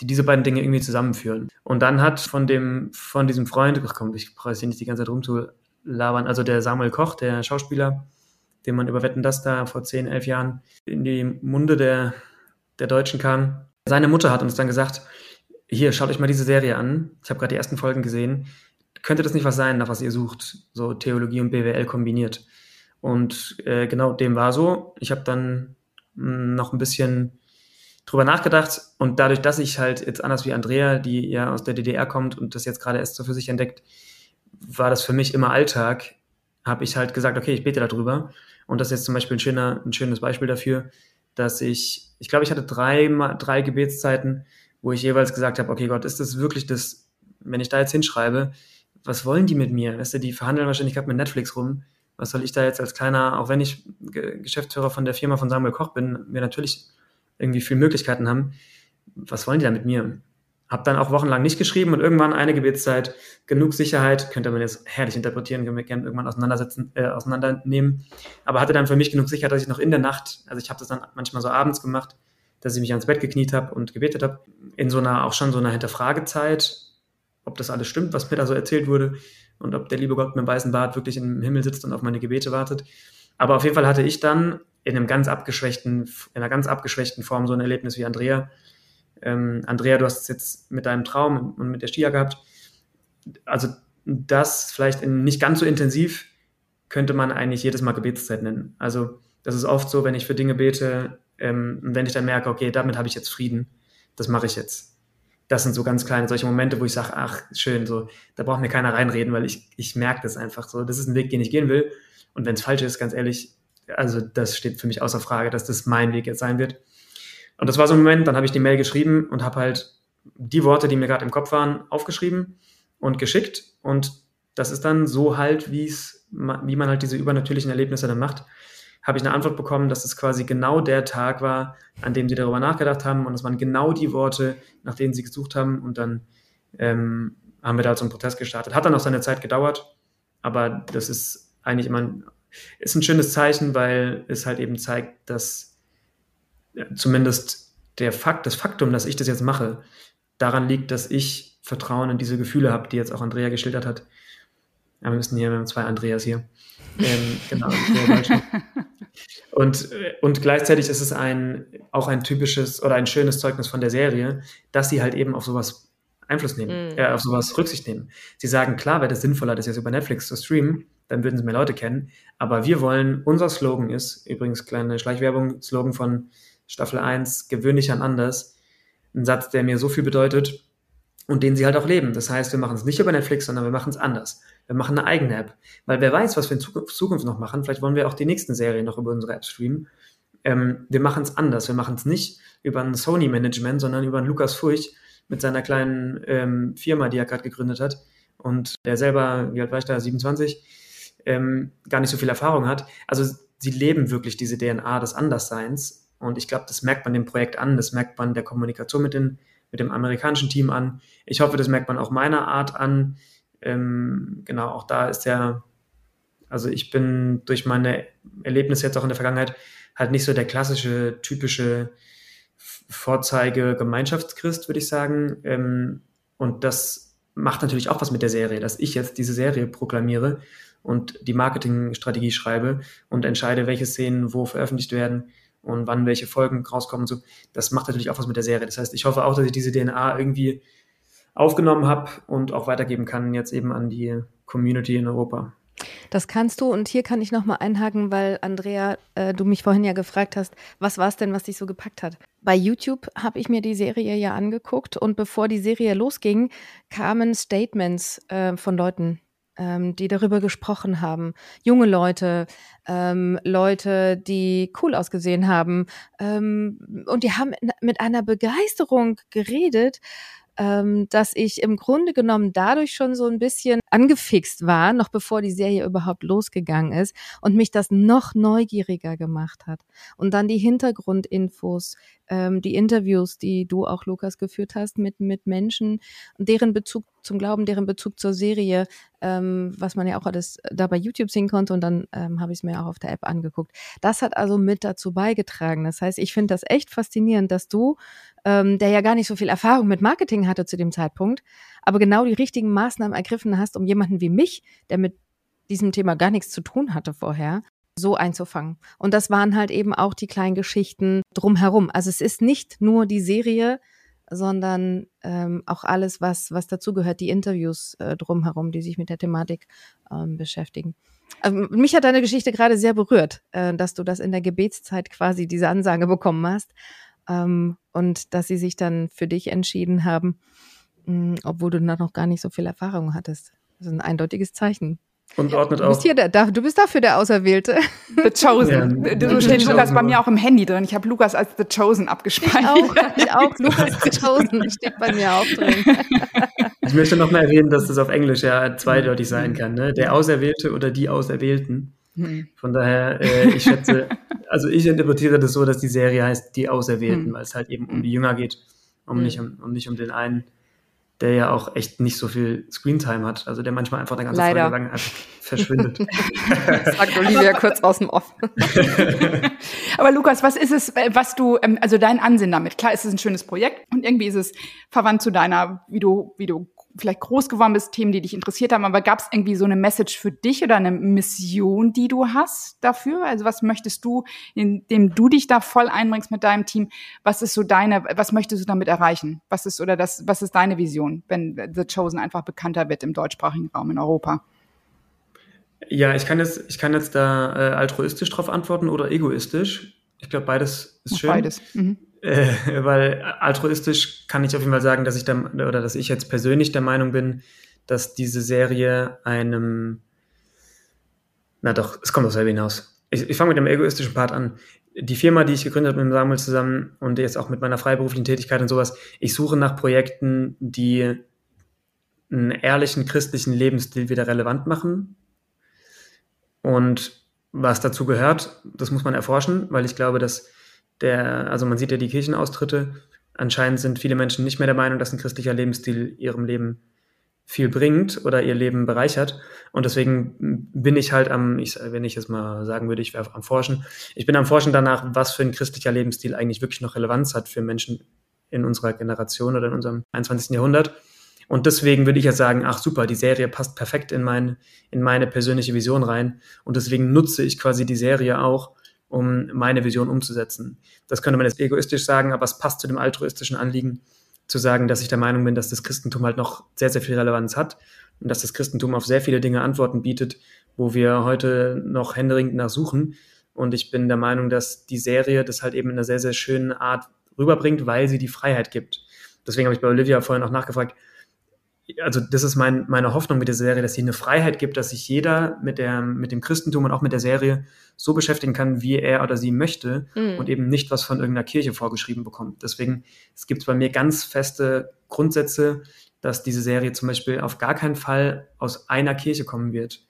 die diese beiden Dinge irgendwie zusammenführen. Und dann hat von dem, von diesem Freund, ach komm, ich brauche hier nicht die ganze Zeit rumzulabern, also der Samuel Koch, der Schauspieler, den man über Wetten das da vor zehn, elf Jahren in die Munde der, der Deutschen kam. Seine Mutter hat uns dann gesagt, hier, schaut euch mal diese Serie an. Ich habe gerade die ersten Folgen gesehen. Könnte das nicht was sein, nach was ihr sucht? So Theologie und BWL kombiniert. Und äh, genau dem war so. Ich habe dann mh, hm, noch ein bisschen drüber nachgedacht und dadurch, dass ich halt jetzt anders wie Andrea, die ja aus der DDR kommt und das jetzt gerade erst so für sich entdeckt, war das für mich immer Alltag, habe ich halt gesagt, okay, ich bete darüber. Und das ist jetzt zum Beispiel ein, schöner, ein schönes Beispiel dafür, dass ich, ich glaube, ich hatte drei, drei Gebetszeiten, wo ich jeweils gesagt habe, okay Gott, ist das wirklich das, wenn ich da jetzt hinschreibe, was wollen die mit mir? Weißt du, die verhandeln wahrscheinlich gerade mit Netflix rum. Was soll ich da jetzt als kleiner, auch wenn ich Geschäftsführer von der Firma von Samuel Koch bin, wir natürlich irgendwie viele Möglichkeiten haben, was wollen die da mit mir? Hab dann auch wochenlang nicht geschrieben und irgendwann eine Gebetszeit, genug Sicherheit, könnte man jetzt herrlich interpretieren, können wir gerne irgendwann auseinandersetzen, äh, auseinandernehmen, aber hatte dann für mich genug Sicherheit, dass ich noch in der Nacht, also ich habe das dann manchmal so abends gemacht, dass ich mich ans Bett gekniet habe und gebetet habe, in so einer, auch schon so einer Hinterfragezeit, ob das alles stimmt, was mir da so erzählt wurde und ob der liebe Gott mit dem weißen Bart wirklich im Himmel sitzt und auf meine Gebete wartet. Aber auf jeden Fall hatte ich dann in einem ganz abgeschwächten, in einer ganz abgeschwächten Form so ein Erlebnis wie Andrea, ähm, Andrea, du hast es jetzt mit deinem Traum und mit der Stia gehabt. Also das vielleicht in, nicht ganz so intensiv könnte man eigentlich jedes Mal Gebetszeit nennen. Also das ist oft so, wenn ich für Dinge bete, ähm, wenn ich dann merke, okay, damit habe ich jetzt Frieden, das mache ich jetzt. Das sind so ganz kleine solche Momente, wo ich sage, ach, schön, so, da braucht mir keiner reinreden, weil ich, ich merke das einfach so. Das ist ein Weg, den ich gehen will. Und wenn es falsch ist, ganz ehrlich, also das steht für mich außer Frage, dass das mein Weg jetzt sein wird. Und das war so ein Moment, dann habe ich die Mail geschrieben und habe halt die Worte, die mir gerade im Kopf waren, aufgeschrieben und geschickt. Und das ist dann so halt, wie es, wie man halt diese übernatürlichen Erlebnisse dann macht, habe ich eine Antwort bekommen, dass es quasi genau der Tag war, an dem sie darüber nachgedacht haben. Und es waren genau die Worte, nach denen sie gesucht haben. Und dann ähm, haben wir da so einen Prozess gestartet. Hat dann auch seine Zeit gedauert, aber das ist eigentlich immer ist ein schönes Zeichen, weil es halt eben zeigt, dass zumindest der Fakt, das Faktum, dass ich das jetzt mache, daran liegt, dass ich Vertrauen in diese Gefühle habe, die jetzt auch Andrea geschildert hat. Ja, wir müssen hier, wir haben zwei Andreas hier. Ähm, genau. und, und gleichzeitig ist es ein, auch ein typisches oder ein schönes Zeugnis von der Serie, dass sie halt eben auf sowas Einfluss nehmen, mm. äh, auf sowas Rücksicht nehmen. Sie sagen, klar wäre das sinnvoller, das jetzt über Netflix zu streamen, dann würden sie mehr Leute kennen. Aber wir wollen, unser Slogan ist, übrigens kleine Schleichwerbung, Slogan von Staffel 1, gewöhnlich an anders. Ein Satz, der mir so viel bedeutet und den sie halt auch leben. Das heißt, wir machen es nicht über Netflix, sondern wir machen es anders. Wir machen eine eigene App. Weil wer weiß, was wir in Zukunft noch machen. Vielleicht wollen wir auch die nächsten Serien noch über unsere App streamen. Ähm, wir machen es anders. Wir machen es nicht über ein Sony-Management, sondern über einen Lukas Furch mit seiner kleinen ähm, Firma, die er gerade gegründet hat. Und der selber, wie alt war ich da, 27, ähm, gar nicht so viel Erfahrung hat. Also sie leben wirklich diese DNA des Andersseins und ich glaube, das merkt man dem Projekt an, das merkt man der Kommunikation mit, den, mit dem amerikanischen Team an. Ich hoffe, das merkt man auch meiner Art an. Ähm, genau, auch da ist der, also ich bin durch meine Erlebnisse jetzt auch in der Vergangenheit halt nicht so der klassische, typische Vorzeige-Gemeinschaftschrist, würde ich sagen. Ähm, und das macht natürlich auch was mit der Serie, dass ich jetzt diese Serie proklamiere und die Marketingstrategie schreibe und entscheide, welche Szenen wo veröffentlicht werden und wann welche Folgen rauskommen. So, das macht natürlich auch was mit der Serie. Das heißt, ich hoffe auch, dass ich diese DNA irgendwie aufgenommen habe und auch weitergeben kann jetzt eben an die Community in Europa.
Das kannst du und hier kann ich nochmal einhaken, weil Andrea, äh, du mich vorhin ja gefragt hast, was war es denn, was dich so gepackt hat? Bei YouTube habe ich mir die Serie ja angeguckt und bevor die Serie losging, kamen Statements äh, von Leuten, ähm, die darüber gesprochen haben. Junge Leute, ähm, Leute, die cool ausgesehen haben. Ähm, und die haben mit einer Begeisterung geredet, ähm, dass ich im Grunde genommen dadurch schon so ein bisschen angefixt war, noch bevor die Serie überhaupt losgegangen ist und mich das noch neugieriger gemacht hat. Und dann die Hintergrundinfos, ähm, die Interviews, die du auch, Lukas, geführt hast mit, mit Menschen, deren Bezug zum Glauben, deren Bezug zur Serie, ähm, was man ja auch alles da bei YouTube sehen konnte und dann ähm, habe ich es mir auch auf der App angeguckt. Das hat also mit dazu beigetragen. Das heißt, ich finde das echt faszinierend, dass du, ähm, der ja gar nicht so viel Erfahrung mit Marketing hatte zu dem Zeitpunkt, aber genau die richtigen Maßnahmen ergriffen hast, um jemanden wie mich, der mit diesem Thema gar nichts zu tun hatte vorher, so einzufangen. Und das waren halt eben auch die kleinen Geschichten drumherum. Also es ist nicht nur die Serie, sondern ähm, auch alles, was, was dazugehört, die Interviews äh, drumherum, die sich mit der Thematik ähm, beschäftigen. Also, mich hat deine Geschichte gerade sehr berührt, äh, dass du das in der Gebetszeit quasi diese Ansage bekommen hast ähm, und dass sie sich dann für dich entschieden haben, obwohl du noch gar nicht so viel Erfahrung hattest. Das ist ein eindeutiges Zeichen.
Und ordnet
du bist,
auch.
hier der, da, du bist dafür der Auserwählte.
The Chosen.
Ja.
so steht
The
Lukas bei mir auch im Handy drin. Ich habe Lukas als The Chosen abgespeichert.
auch, ich auch. Lukas Chosen steht bei mir auch drin.
Ich möchte noch mal erwähnen, dass das auf Englisch ja zweideutig sein kann. Ne? Der Auserwählte oder die Auserwählten.
Hm.
Von daher, äh, ich schätze, also ich interpretiere das so, dass die Serie heißt Die Auserwählten,
Hm.
weil es halt eben um die Jünger geht, um,
Hm.
nicht um, um nicht um den einen, der ja auch echt nicht so viel Screentime hat. Also der manchmal einfach eine ganze
Leider.
Folge lang verschwindet.
Sagt Olivia kurz aus dem Off.
Aber Lukas, was ist es, äh, was du, ähm, also dein Ansinn damit? Klar, es ist ein schönes Projekt und irgendwie ist es verwandt zu deiner, wie du, wie du vielleicht groß geworden bist, Themen, die dich interessiert haben. Aber gab es irgendwie so eine Message für dich oder eine Mission, die du hast dafür? Also was möchtest du, indem du dich da voll einbringst mit deinem Team? Was ist so deine, was möchtest du damit erreichen? Was ist oder das, was ist deine Vision, wenn The Chosen einfach bekannter wird im deutschsprachigen Raum in Europa?
Ja, ich kann jetzt, ich kann jetzt da äh, altruistisch drauf antworten oder egoistisch. Ich glaube, beides ist schön.
Beides. Mhm.
Äh, weil altruistisch kann ich auf jeden Fall sagen, dass ich der, oder dass ich jetzt persönlich der Meinung bin, dass diese Serie einem, na doch, es kommt aus selber hinaus. Ich, ich fange mit dem egoistischen Part an. Die Firma, die ich gegründet habe mit Samuel zusammen und jetzt auch mit meiner freiberuflichen Tätigkeit und sowas, ich suche nach Projekten, die einen ehrlichen christlichen Lebensstil wieder relevant machen. Und was dazu gehört, das muss man erforschen, weil ich glaube, dass der, also man sieht ja die Kirchenaustritte, anscheinend sind viele Menschen nicht mehr der Meinung, dass ein christlicher Lebensstil ihrem Leben viel bringt oder ihr Leben bereichert. Und deswegen bin ich halt am, ich, wenn ich es mal sagen würde, ich wäre am Forschen. Ich bin am Forschen danach, was für ein christlicher Lebensstil eigentlich wirklich noch Relevanz hat für Menschen in unserer Generation oder in unserem 21. Jahrhundert. Und deswegen würde ich jetzt sagen, ach super, die Serie passt perfekt in, mein, in meine persönliche Vision rein. Und deswegen nutze ich quasi die Serie auch, um meine Vision umzusetzen. Das könnte man jetzt egoistisch sagen, aber es passt zu dem altruistischen Anliegen, zu sagen, dass ich der Meinung bin, dass das Christentum halt noch sehr, sehr viel Relevanz hat und dass das Christentum auf sehr viele Dinge Antworten bietet, wo wir heute noch händeringend nach suchen. Und ich bin der Meinung, dass die Serie das halt eben in einer sehr, sehr schönen Art rüberbringt, weil sie die Freiheit gibt. Deswegen habe ich bei Olivia vorhin auch nachgefragt, also das ist mein, meine Hoffnung mit der Serie, dass sie eine Freiheit gibt, dass sich jeder mit, der, mit dem Christentum und auch mit der Serie so beschäftigen kann, wie er oder sie möchte
Mhm.
und eben nicht was von irgendeiner Kirche vorgeschrieben bekommt. Deswegen, es gibt bei mir ganz feste Grundsätze, dass diese Serie zum Beispiel auf gar keinen Fall aus einer Kirche kommen wird.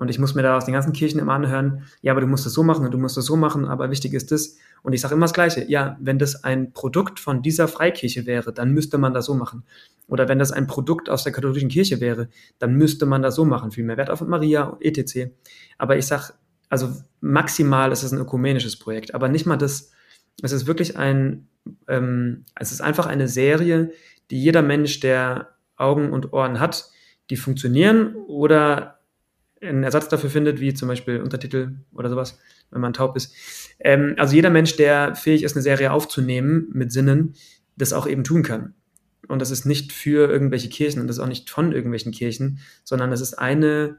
Und ich muss mir da aus den ganzen Kirchen immer anhören, ja, aber du musst es so machen und du musst es so machen, aber wichtig ist das. Und ich sage immer das Gleiche, ja, wenn das ein Produkt von dieser Freikirche wäre, dann müsste man das so machen. Oder wenn das ein Produkt aus der katholischen Kirche wäre, dann müsste man das so machen. Viel mehr Wert auf Maria etc. Aber ich sage, also maximal ist es ein ökumenisches Projekt, aber nicht mal das. Es ist wirklich ein, ähm, es ist einfach eine Serie, die jeder Mensch, der Augen und Ohren hat, die funktionieren oder einen Ersatz dafür findet, wie zum Beispiel Untertitel oder sowas, wenn man taub ist. Ähm, also jeder Mensch, der fähig ist, eine Serie aufzunehmen mit Sinnen, das auch eben tun kann. Und das ist nicht für irgendwelche Kirchen und das ist auch nicht von irgendwelchen Kirchen, sondern es ist eine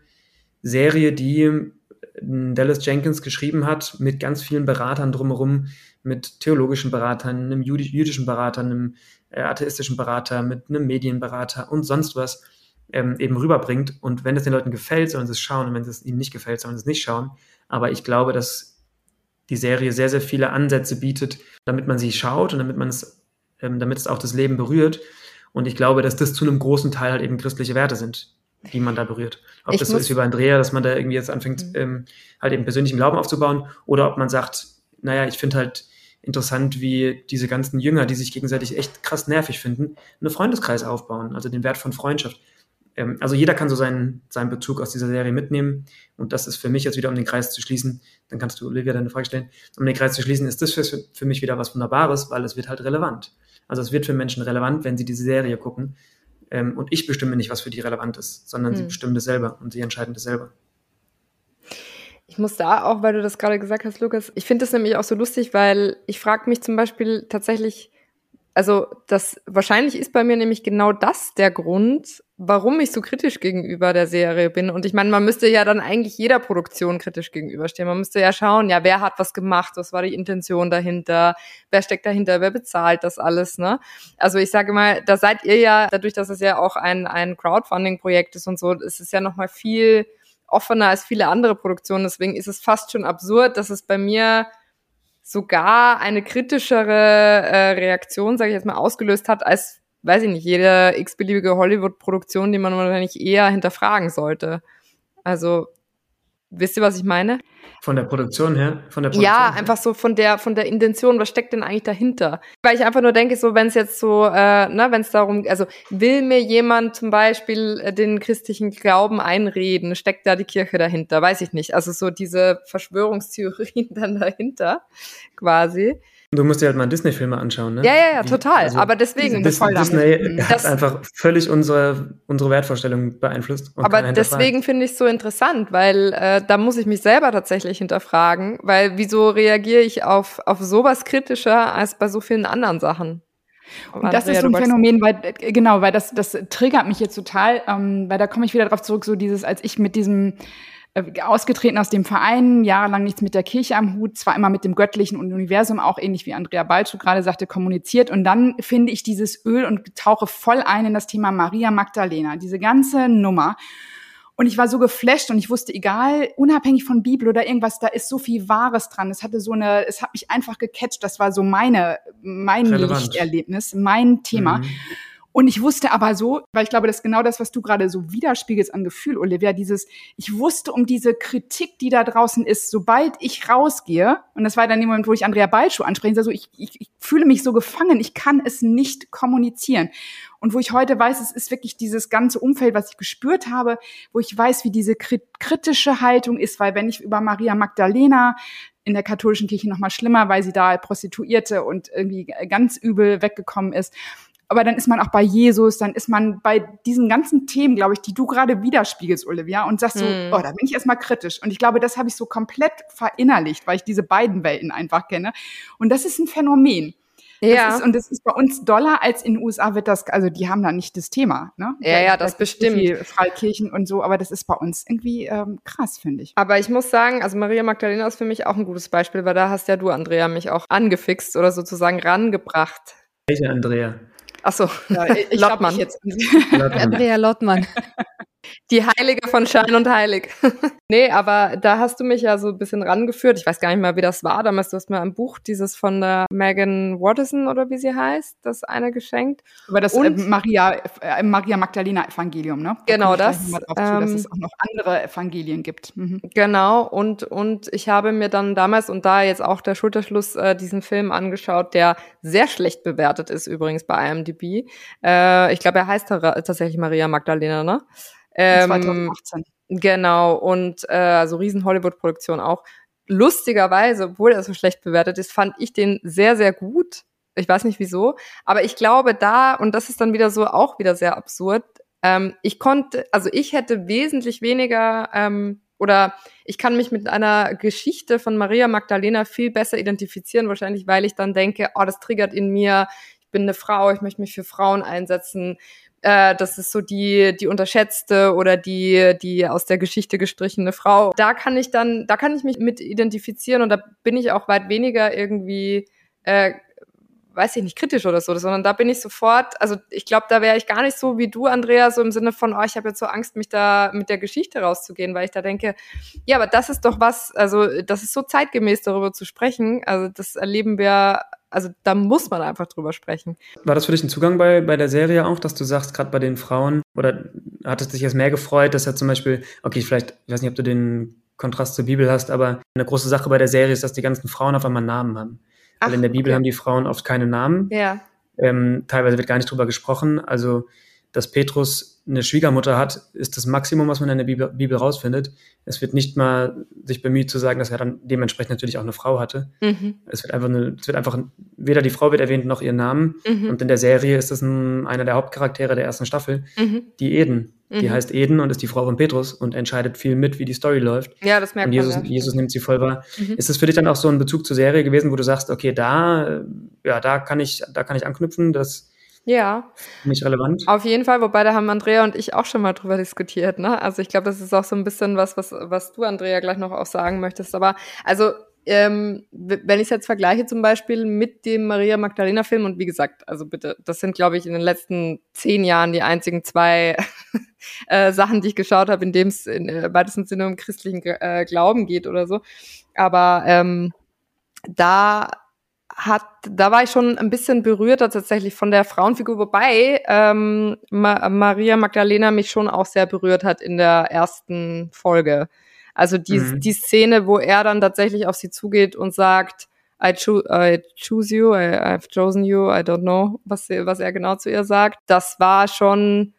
Serie, die Dallas Jenkins geschrieben hat, mit ganz vielen Beratern drumherum, mit theologischen Beratern, einem jüdischen Berater, einem äh, atheistischen Berater, mit einem Medienberater und sonst was ähm, eben rüberbringt. Und wenn es den Leuten gefällt, sollen sie es schauen. Und wenn es ihnen nicht gefällt, sollen sie es nicht schauen. Aber ich glaube, dass die Serie sehr, sehr viele Ansätze bietet, damit man sie schaut und damit man es, ähm, damit es auch das Leben berührt. Und ich glaube, dass das zu einem großen Teil halt eben christliche Werte sind, die man da berührt. Ob
Ich
das so ist wie bei Andrea, dass man da irgendwie jetzt anfängt,
Mhm.
ähm, halt eben persönlichen Glauben aufzubauen, oder ob man sagt, naja, ich finde halt interessant, wie diese ganzen Jünger, die sich gegenseitig echt krass nervig finden, einen Freundeskreis aufbauen, also den Wert von Freundschaft. Ähm, also jeder kann so seinen, seinen Bezug aus dieser Serie mitnehmen. Und das ist für mich jetzt wieder, um den Kreis zu schließen, dann kannst du Olivia deine Frage stellen, um den Kreis zu schließen, ist das für, für mich wieder was Wunderbares, weil es wird halt relevant. Also es wird für Menschen relevant, wenn sie diese Serie gucken. Ähm, und ich bestimme nicht, was für die relevant ist, sondern sie
Hm.
bestimmen das selber und sie entscheiden das selber.
Ich muss da auch, weil du das gerade gesagt hast, Lukas, ich finde das nämlich auch so lustig, weil ich frage mich zum Beispiel tatsächlich, also das wahrscheinlich ist bei mir nämlich genau das der Grund, warum ich so kritisch gegenüber der Serie bin. Und ich meine, man müsste ja dann eigentlich jeder Produktion kritisch gegenüberstehen. Man müsste ja schauen, ja, wer hat was gemacht, was war die Intention dahinter, wer steckt dahinter, wer bezahlt das alles, ne? Also ich sage mal, da seid ihr ja, dadurch, dass es ja auch ein, ein Crowdfunding-Projekt ist und so, ist es ja nochmal viel offener als viele andere Produktionen. Deswegen ist es fast schon absurd, dass es bei mir sogar eine kritischere äh, Reaktion, sage ich jetzt mal, ausgelöst hat, als, weiß ich nicht, jede x-beliebige Hollywood-Produktion, die man wahrscheinlich eher hinterfragen sollte. Also Wisst ihr, was ich meine?
Von der Produktion her? Von der Produktion
ja,
her?
einfach so von der, von der Intention, was steckt denn eigentlich dahinter? Weil ich einfach nur denke, so wenn es jetzt so, äh, ne, wenn es darum, also will mir jemand zum Beispiel äh, den christlichen Glauben einreden, steckt da die Kirche dahinter? Weiß ich nicht. Also so diese Verschwörungstheorien dann dahinter quasi.
Du musst dir halt mal Disney-Filme anschauen, ne?
Ja, ja, ja, total. Also, aber deswegen.
Dis Disney das, hat einfach völlig unsere, unsere Wertvorstellung beeinflusst.
aber deswegen finde ich es so interessant, weil äh, da muss ich mich selber tatsächlich hinterfragen, weil wieso reagiere ich auf, auf sowas kritischer als bei so vielen anderen Sachen?
Und das ist so ein Phänomen, weil äh, genau, weil das das triggert mich jetzt total, ähm, weil da komme ich wieder drauf zurück, so dieses, als ich mit diesem ausgetreten aus dem Verein, jahrelang nichts mit der Kirche am Hut, zwar immer mit dem Göttlichen und Universum, auch ähnlich wie Andrea Balczuk gerade sagte, kommuniziert. Und dann finde ich dieses Öl und tauche voll ein in das Thema Maria Magdalena, diese ganze Nummer. Und ich war so geflasht und ich wusste, egal, unabhängig von Bibel oder irgendwas, da ist so viel Wahres dran. Es hatte so eine, es hat mich einfach gecatcht. Das war so meine, mein Relevant. Lichterlebnis, mein Thema. Mhm. Und ich wusste aber so, weil ich glaube, das ist genau das, was du gerade so widerspiegelst an Gefühl, Olivia, dieses, ich wusste um diese Kritik, die da draußen ist, sobald ich rausgehe, und das war dann der Moment, wo ich Andrea Balschuh anspreche, also ich, ich, ich fühle mich so gefangen, ich kann es nicht kommunizieren. Und wo ich heute weiß, es ist wirklich dieses ganze Umfeld, was ich gespürt habe, wo ich weiß, wie diese kritische Haltung ist, weil wenn ich über Maria Magdalena in der katholischen Kirche noch mal schlimmer, weil sie da Prostituierte und irgendwie ganz übel weggekommen ist aber dann ist man auch bei Jesus, dann ist man bei diesen ganzen Themen, glaube ich, die du gerade widerspiegelst, Olivia, und sagst so, hm. oh, da bin ich erstmal kritisch. Und ich glaube, das habe ich so komplett verinnerlicht, weil ich diese beiden Welten einfach kenne. Und das ist ein Phänomen. Ja. Das ist, und das ist bei uns doller als in den USA wird das, also die haben da nicht das Thema, ne?
Ja, ja, das bestimmt.
Freikirchen und so, aber das ist bei uns irgendwie ähm, krass, finde ich.
Aber ich muss sagen, also Maria Magdalena ist für mich auch ein gutes Beispiel, weil da hast ja du, Andrea, mich auch angefixt oder sozusagen rangebracht.
Welche Andrea?
Achso,
ja, ich Lottmann. jetzt.
Andrea Lottmann.
Die Heilige von Schein und Heilig. nee, aber da hast du mich ja so ein bisschen rangeführt. Ich weiß gar nicht mehr, wie das war. Damals, du hast mir ein Buch, dieses von der Megan Watterson oder wie sie heißt, das eine geschenkt.
Über das äh, Maria, äh, Maria Magdalena Evangelium, ne?
Da genau das.
Zu, ähm, dass es auch noch andere Evangelien gibt.
Mhm. Genau. Und, und ich habe mir dann damals und da jetzt auch der Schulterschluss äh, diesen Film angeschaut, der sehr schlecht bewertet ist übrigens bei IMDb. Äh, ich glaube, er heißt tatsächlich Maria Magdalena, ne?
Ähm, 2018.
Genau, und äh, also riesen Hollywood-Produktion auch. Lustigerweise, obwohl er so schlecht bewertet ist, fand ich den sehr, sehr gut. Ich weiß nicht wieso, aber ich glaube da, und das ist dann wieder so auch wieder sehr absurd, ähm, ich konnte, also ich hätte wesentlich weniger ähm, oder ich kann mich mit einer Geschichte von Maria Magdalena viel besser identifizieren, wahrscheinlich, weil ich dann denke, oh, das triggert in mir, ich bin eine Frau, ich möchte mich für Frauen einsetzen, äh, das ist so die, die unterschätzte oder die, die aus der Geschichte gestrichene Frau. Da kann ich dann, da kann ich mich mit identifizieren und da bin ich auch weit weniger irgendwie, äh, weiß ich nicht, kritisch oder so, sondern da bin ich sofort, also ich glaube, da wäre ich gar nicht so wie du, Andrea, so im Sinne von, oh, ich habe jetzt so Angst, mich da mit der Geschichte rauszugehen, weil ich da denke, ja, aber das ist doch was, also das ist so zeitgemäß darüber zu sprechen, also das erleben wir also da muss man einfach drüber sprechen.
War das für dich ein Zugang bei, bei der Serie auch, dass du sagst, gerade bei den Frauen, oder hat es dich jetzt mehr gefreut, dass er zum Beispiel, okay, vielleicht, ich weiß nicht, ob du den Kontrast zur Bibel hast, aber eine große Sache bei der Serie ist, dass die ganzen Frauen auf einmal Namen haben. Ach, Weil in der Bibel okay. haben die Frauen oft keine Namen.
Ja.
Ähm, teilweise wird gar nicht drüber gesprochen. Also dass Petrus eine Schwiegermutter hat, ist das Maximum, was man in der Bibel, Bibel rausfindet. Es wird nicht mal sich bemüht zu sagen, dass er dann dementsprechend natürlich auch eine Frau hatte. Mhm. Es wird einfach eine, es wird einfach, weder die Frau wird erwähnt noch ihr Namen. Mhm. Und in der Serie ist das ein, einer der Hauptcharaktere der ersten Staffel, mhm. die Eden. Die mhm. heißt Eden und ist die Frau von Petrus und entscheidet viel mit, wie die Story läuft.
Ja, das merkt
und Jesus, man. Ja. Jesus nimmt sie voll wahr. Mhm. Ist es für dich dann auch so ein Bezug zur Serie gewesen, wo du sagst, okay, da, ja, da kann ich, da kann ich anknüpfen, das
ja.
Nicht relevant.
Auf jeden Fall, wobei da haben Andrea und ich auch schon mal drüber diskutiert, ne? Also ich glaube, das ist auch so ein bisschen was, was, was du, Andrea, gleich noch auch sagen möchtest. Aber also ähm, wenn ich es jetzt vergleiche zum Beispiel mit dem Maria Magdalena Film und wie gesagt, also bitte, das sind glaube ich in den letzten zehn Jahren die einzigen zwei äh, Sachen, die ich geschaut habe, in dem es in äh, weitesten Sinne um christlichen äh, Glauben geht oder so. Aber ähm, da hat, da war ich schon ein bisschen berührter tatsächlich von der Frauenfigur, wobei ähm, Ma Maria Magdalena mich schon auch sehr berührt hat in der ersten Folge. Also die, mhm. die Szene, wo er dann tatsächlich auf sie zugeht und sagt, I, cho I choose you, I, I've chosen you, I don't know, was, was er genau zu ihr sagt. Das war schon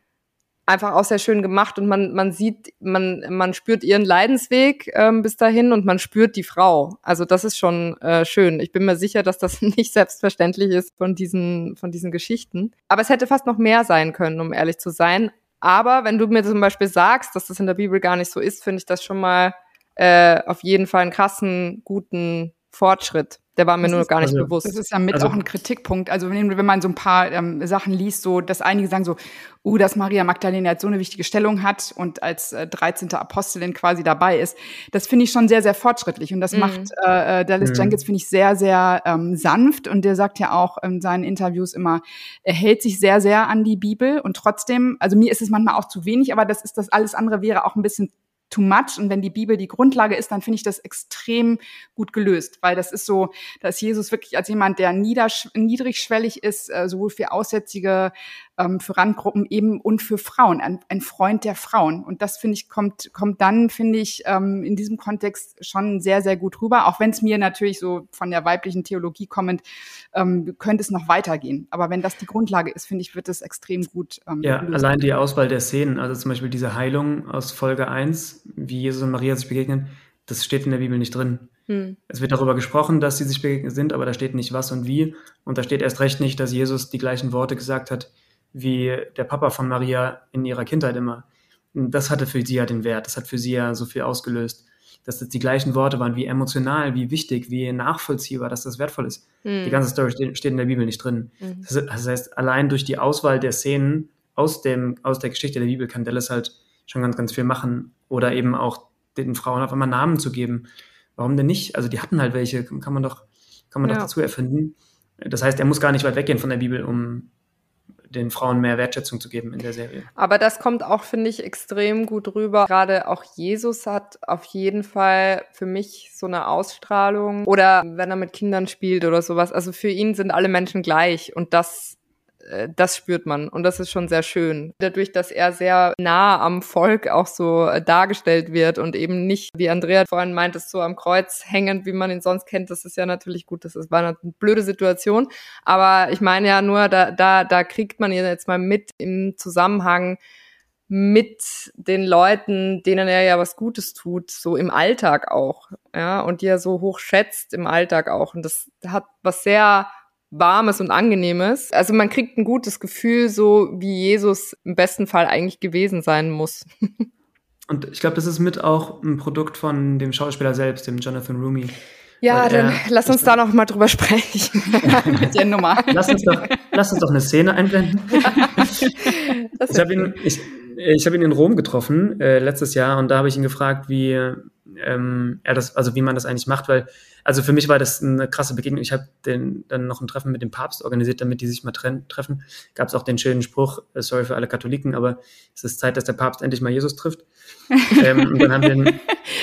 einfach auch sehr schön gemacht und man, man sieht, man, man spürt ihren Leidensweg ähm, bis dahin und man spürt die Frau. Also das ist schon äh, schön. Ich bin mir sicher, dass das nicht selbstverständlich ist von diesen, von diesen Geschichten. Aber es hätte fast noch mehr sein können, um ehrlich zu sein. Aber wenn du mir zum Beispiel sagst, dass das in der Bibel gar nicht so ist, finde ich das schon mal äh, auf jeden Fall einen krassen, guten Fortschritt. Der war mir das nur gar nicht
also,
bewusst.
Das ist ja mit also, auch ein Kritikpunkt. Also wenn, wenn man so ein paar ähm, Sachen liest, so dass einige sagen so, uh, dass Maria Magdalena jetzt so eine wichtige Stellung hat und als äh, 13. Apostelin quasi dabei ist, das finde ich schon sehr, sehr fortschrittlich. Und das mhm. macht äh, äh, Dallas mhm. Jenkins, finde ich, sehr, sehr ähm, sanft. Und der sagt ja auch in seinen Interviews immer, er hält sich sehr, sehr an die Bibel. Und trotzdem, also mir ist es manchmal auch zu wenig, aber das ist das alles andere wäre auch ein bisschen too much. Und wenn die Bibel die Grundlage ist, dann finde ich das extrem gut gelöst, weil das ist so, da ist Jesus wirklich als jemand, der niedrigschwellig ist, äh, sowohl für Aussätzige, ähm, für Randgruppen eben und für Frauen, ein, ein Freund der Frauen. Und das finde ich kommt kommt dann finde ich ähm, in diesem Kontext schon sehr sehr gut rüber, auch wenn es mir natürlich so von der weiblichen Theologie kommend ähm, könnte es noch weitergehen. Aber wenn das die Grundlage ist, finde ich, wird es extrem gut.
Ähm, ja, gelöst. allein die Auswahl der Szenen, also zum Beispiel diese Heilung aus Folge 1, wie Jesus und Maria sich begegnen, das steht in der Bibel nicht drin. Hm. Es wird darüber gesprochen, dass sie sich begegnet sind, aber da steht nicht was und wie. Und da steht erst recht nicht, dass Jesus die gleichen Worte gesagt hat, wie der Papa von Maria in ihrer Kindheit immer. Das hatte für sie ja den Wert, das hat für sie ja so viel ausgelöst. Dass das die gleichen Worte waren, wie emotional, wie wichtig, wie nachvollziehbar, dass das wertvoll ist. Mhm. Die ganze Story steht, in der Bibel nicht drin. Mhm. Das heißt, allein durch die Auswahl der Szenen aus, dem, aus der Geschichte der Bibel kann Dallas halt schon ganz, ganz viel machen. Oder eben auch den Frauen auf einmal Namen zu geben. Warum denn nicht? Also die hatten halt welche, kann man doch, kann man ja. doch dazu erfinden. Das heißt, er muss gar nicht weit weggehen von der Bibel, um, den Frauen mehr Wertschätzung zu geben in der Serie.
Aber das kommt auch, finde ich, extrem gut rüber. Gerade auch Jesus hat auf jeden Fall für mich so eine Ausstrahlung. Oder wenn er mit Kindern spielt oder sowas. Also für ihn sind alle Menschen gleich. Und das äh, das spürt man und das ist schon sehr schön. Dadurch, dass er sehr nah am Volk auch so äh, dargestellt wird und eben nicht, wie Andrea vorhin meint, ist so am Kreuz hängend, wie man ihn sonst kennt, das ist ja natürlich gut, das war eine blöde Situation, aber ich meine ja nur, da, da, da kriegt man ihn jetzt mal mit im Zusammenhang mit den Leuten, denen er ja was Gutes tut, so im Alltag auch, ja, und die er so hoch schätzt im Alltag auch. Und das hat was sehr Warmes und Angenehmes. Also man kriegt ein gutes Gefühl, so wie Jesus im besten Fall eigentlich gewesen sein muss.
Und ich glaube, das ist mit auch ein Produkt von dem Schauspieler selbst, dem Jonathan Rumi.
Ja, dann er, lass uns da noch mal drüber sprechen.
Mit der Nummer. Lass uns doch, lass uns doch eine Szene einblenden. ich habe ihn, ich, ich hab ihn in Rom getroffen äh, letztes Jahr und da habe ich ihn gefragt, wie ähm, er das, also wie man das eigentlich macht, weil also für mich war das eine krasse Begegnung. Ich habe dann noch ein Treffen mit dem Papst organisiert, damit die sich mal treffen. Gab es auch den schönen Spruch, äh, sorry für alle Katholiken, aber es ist Zeit, dass der Papst endlich mal Jesus trifft.
ähm, den,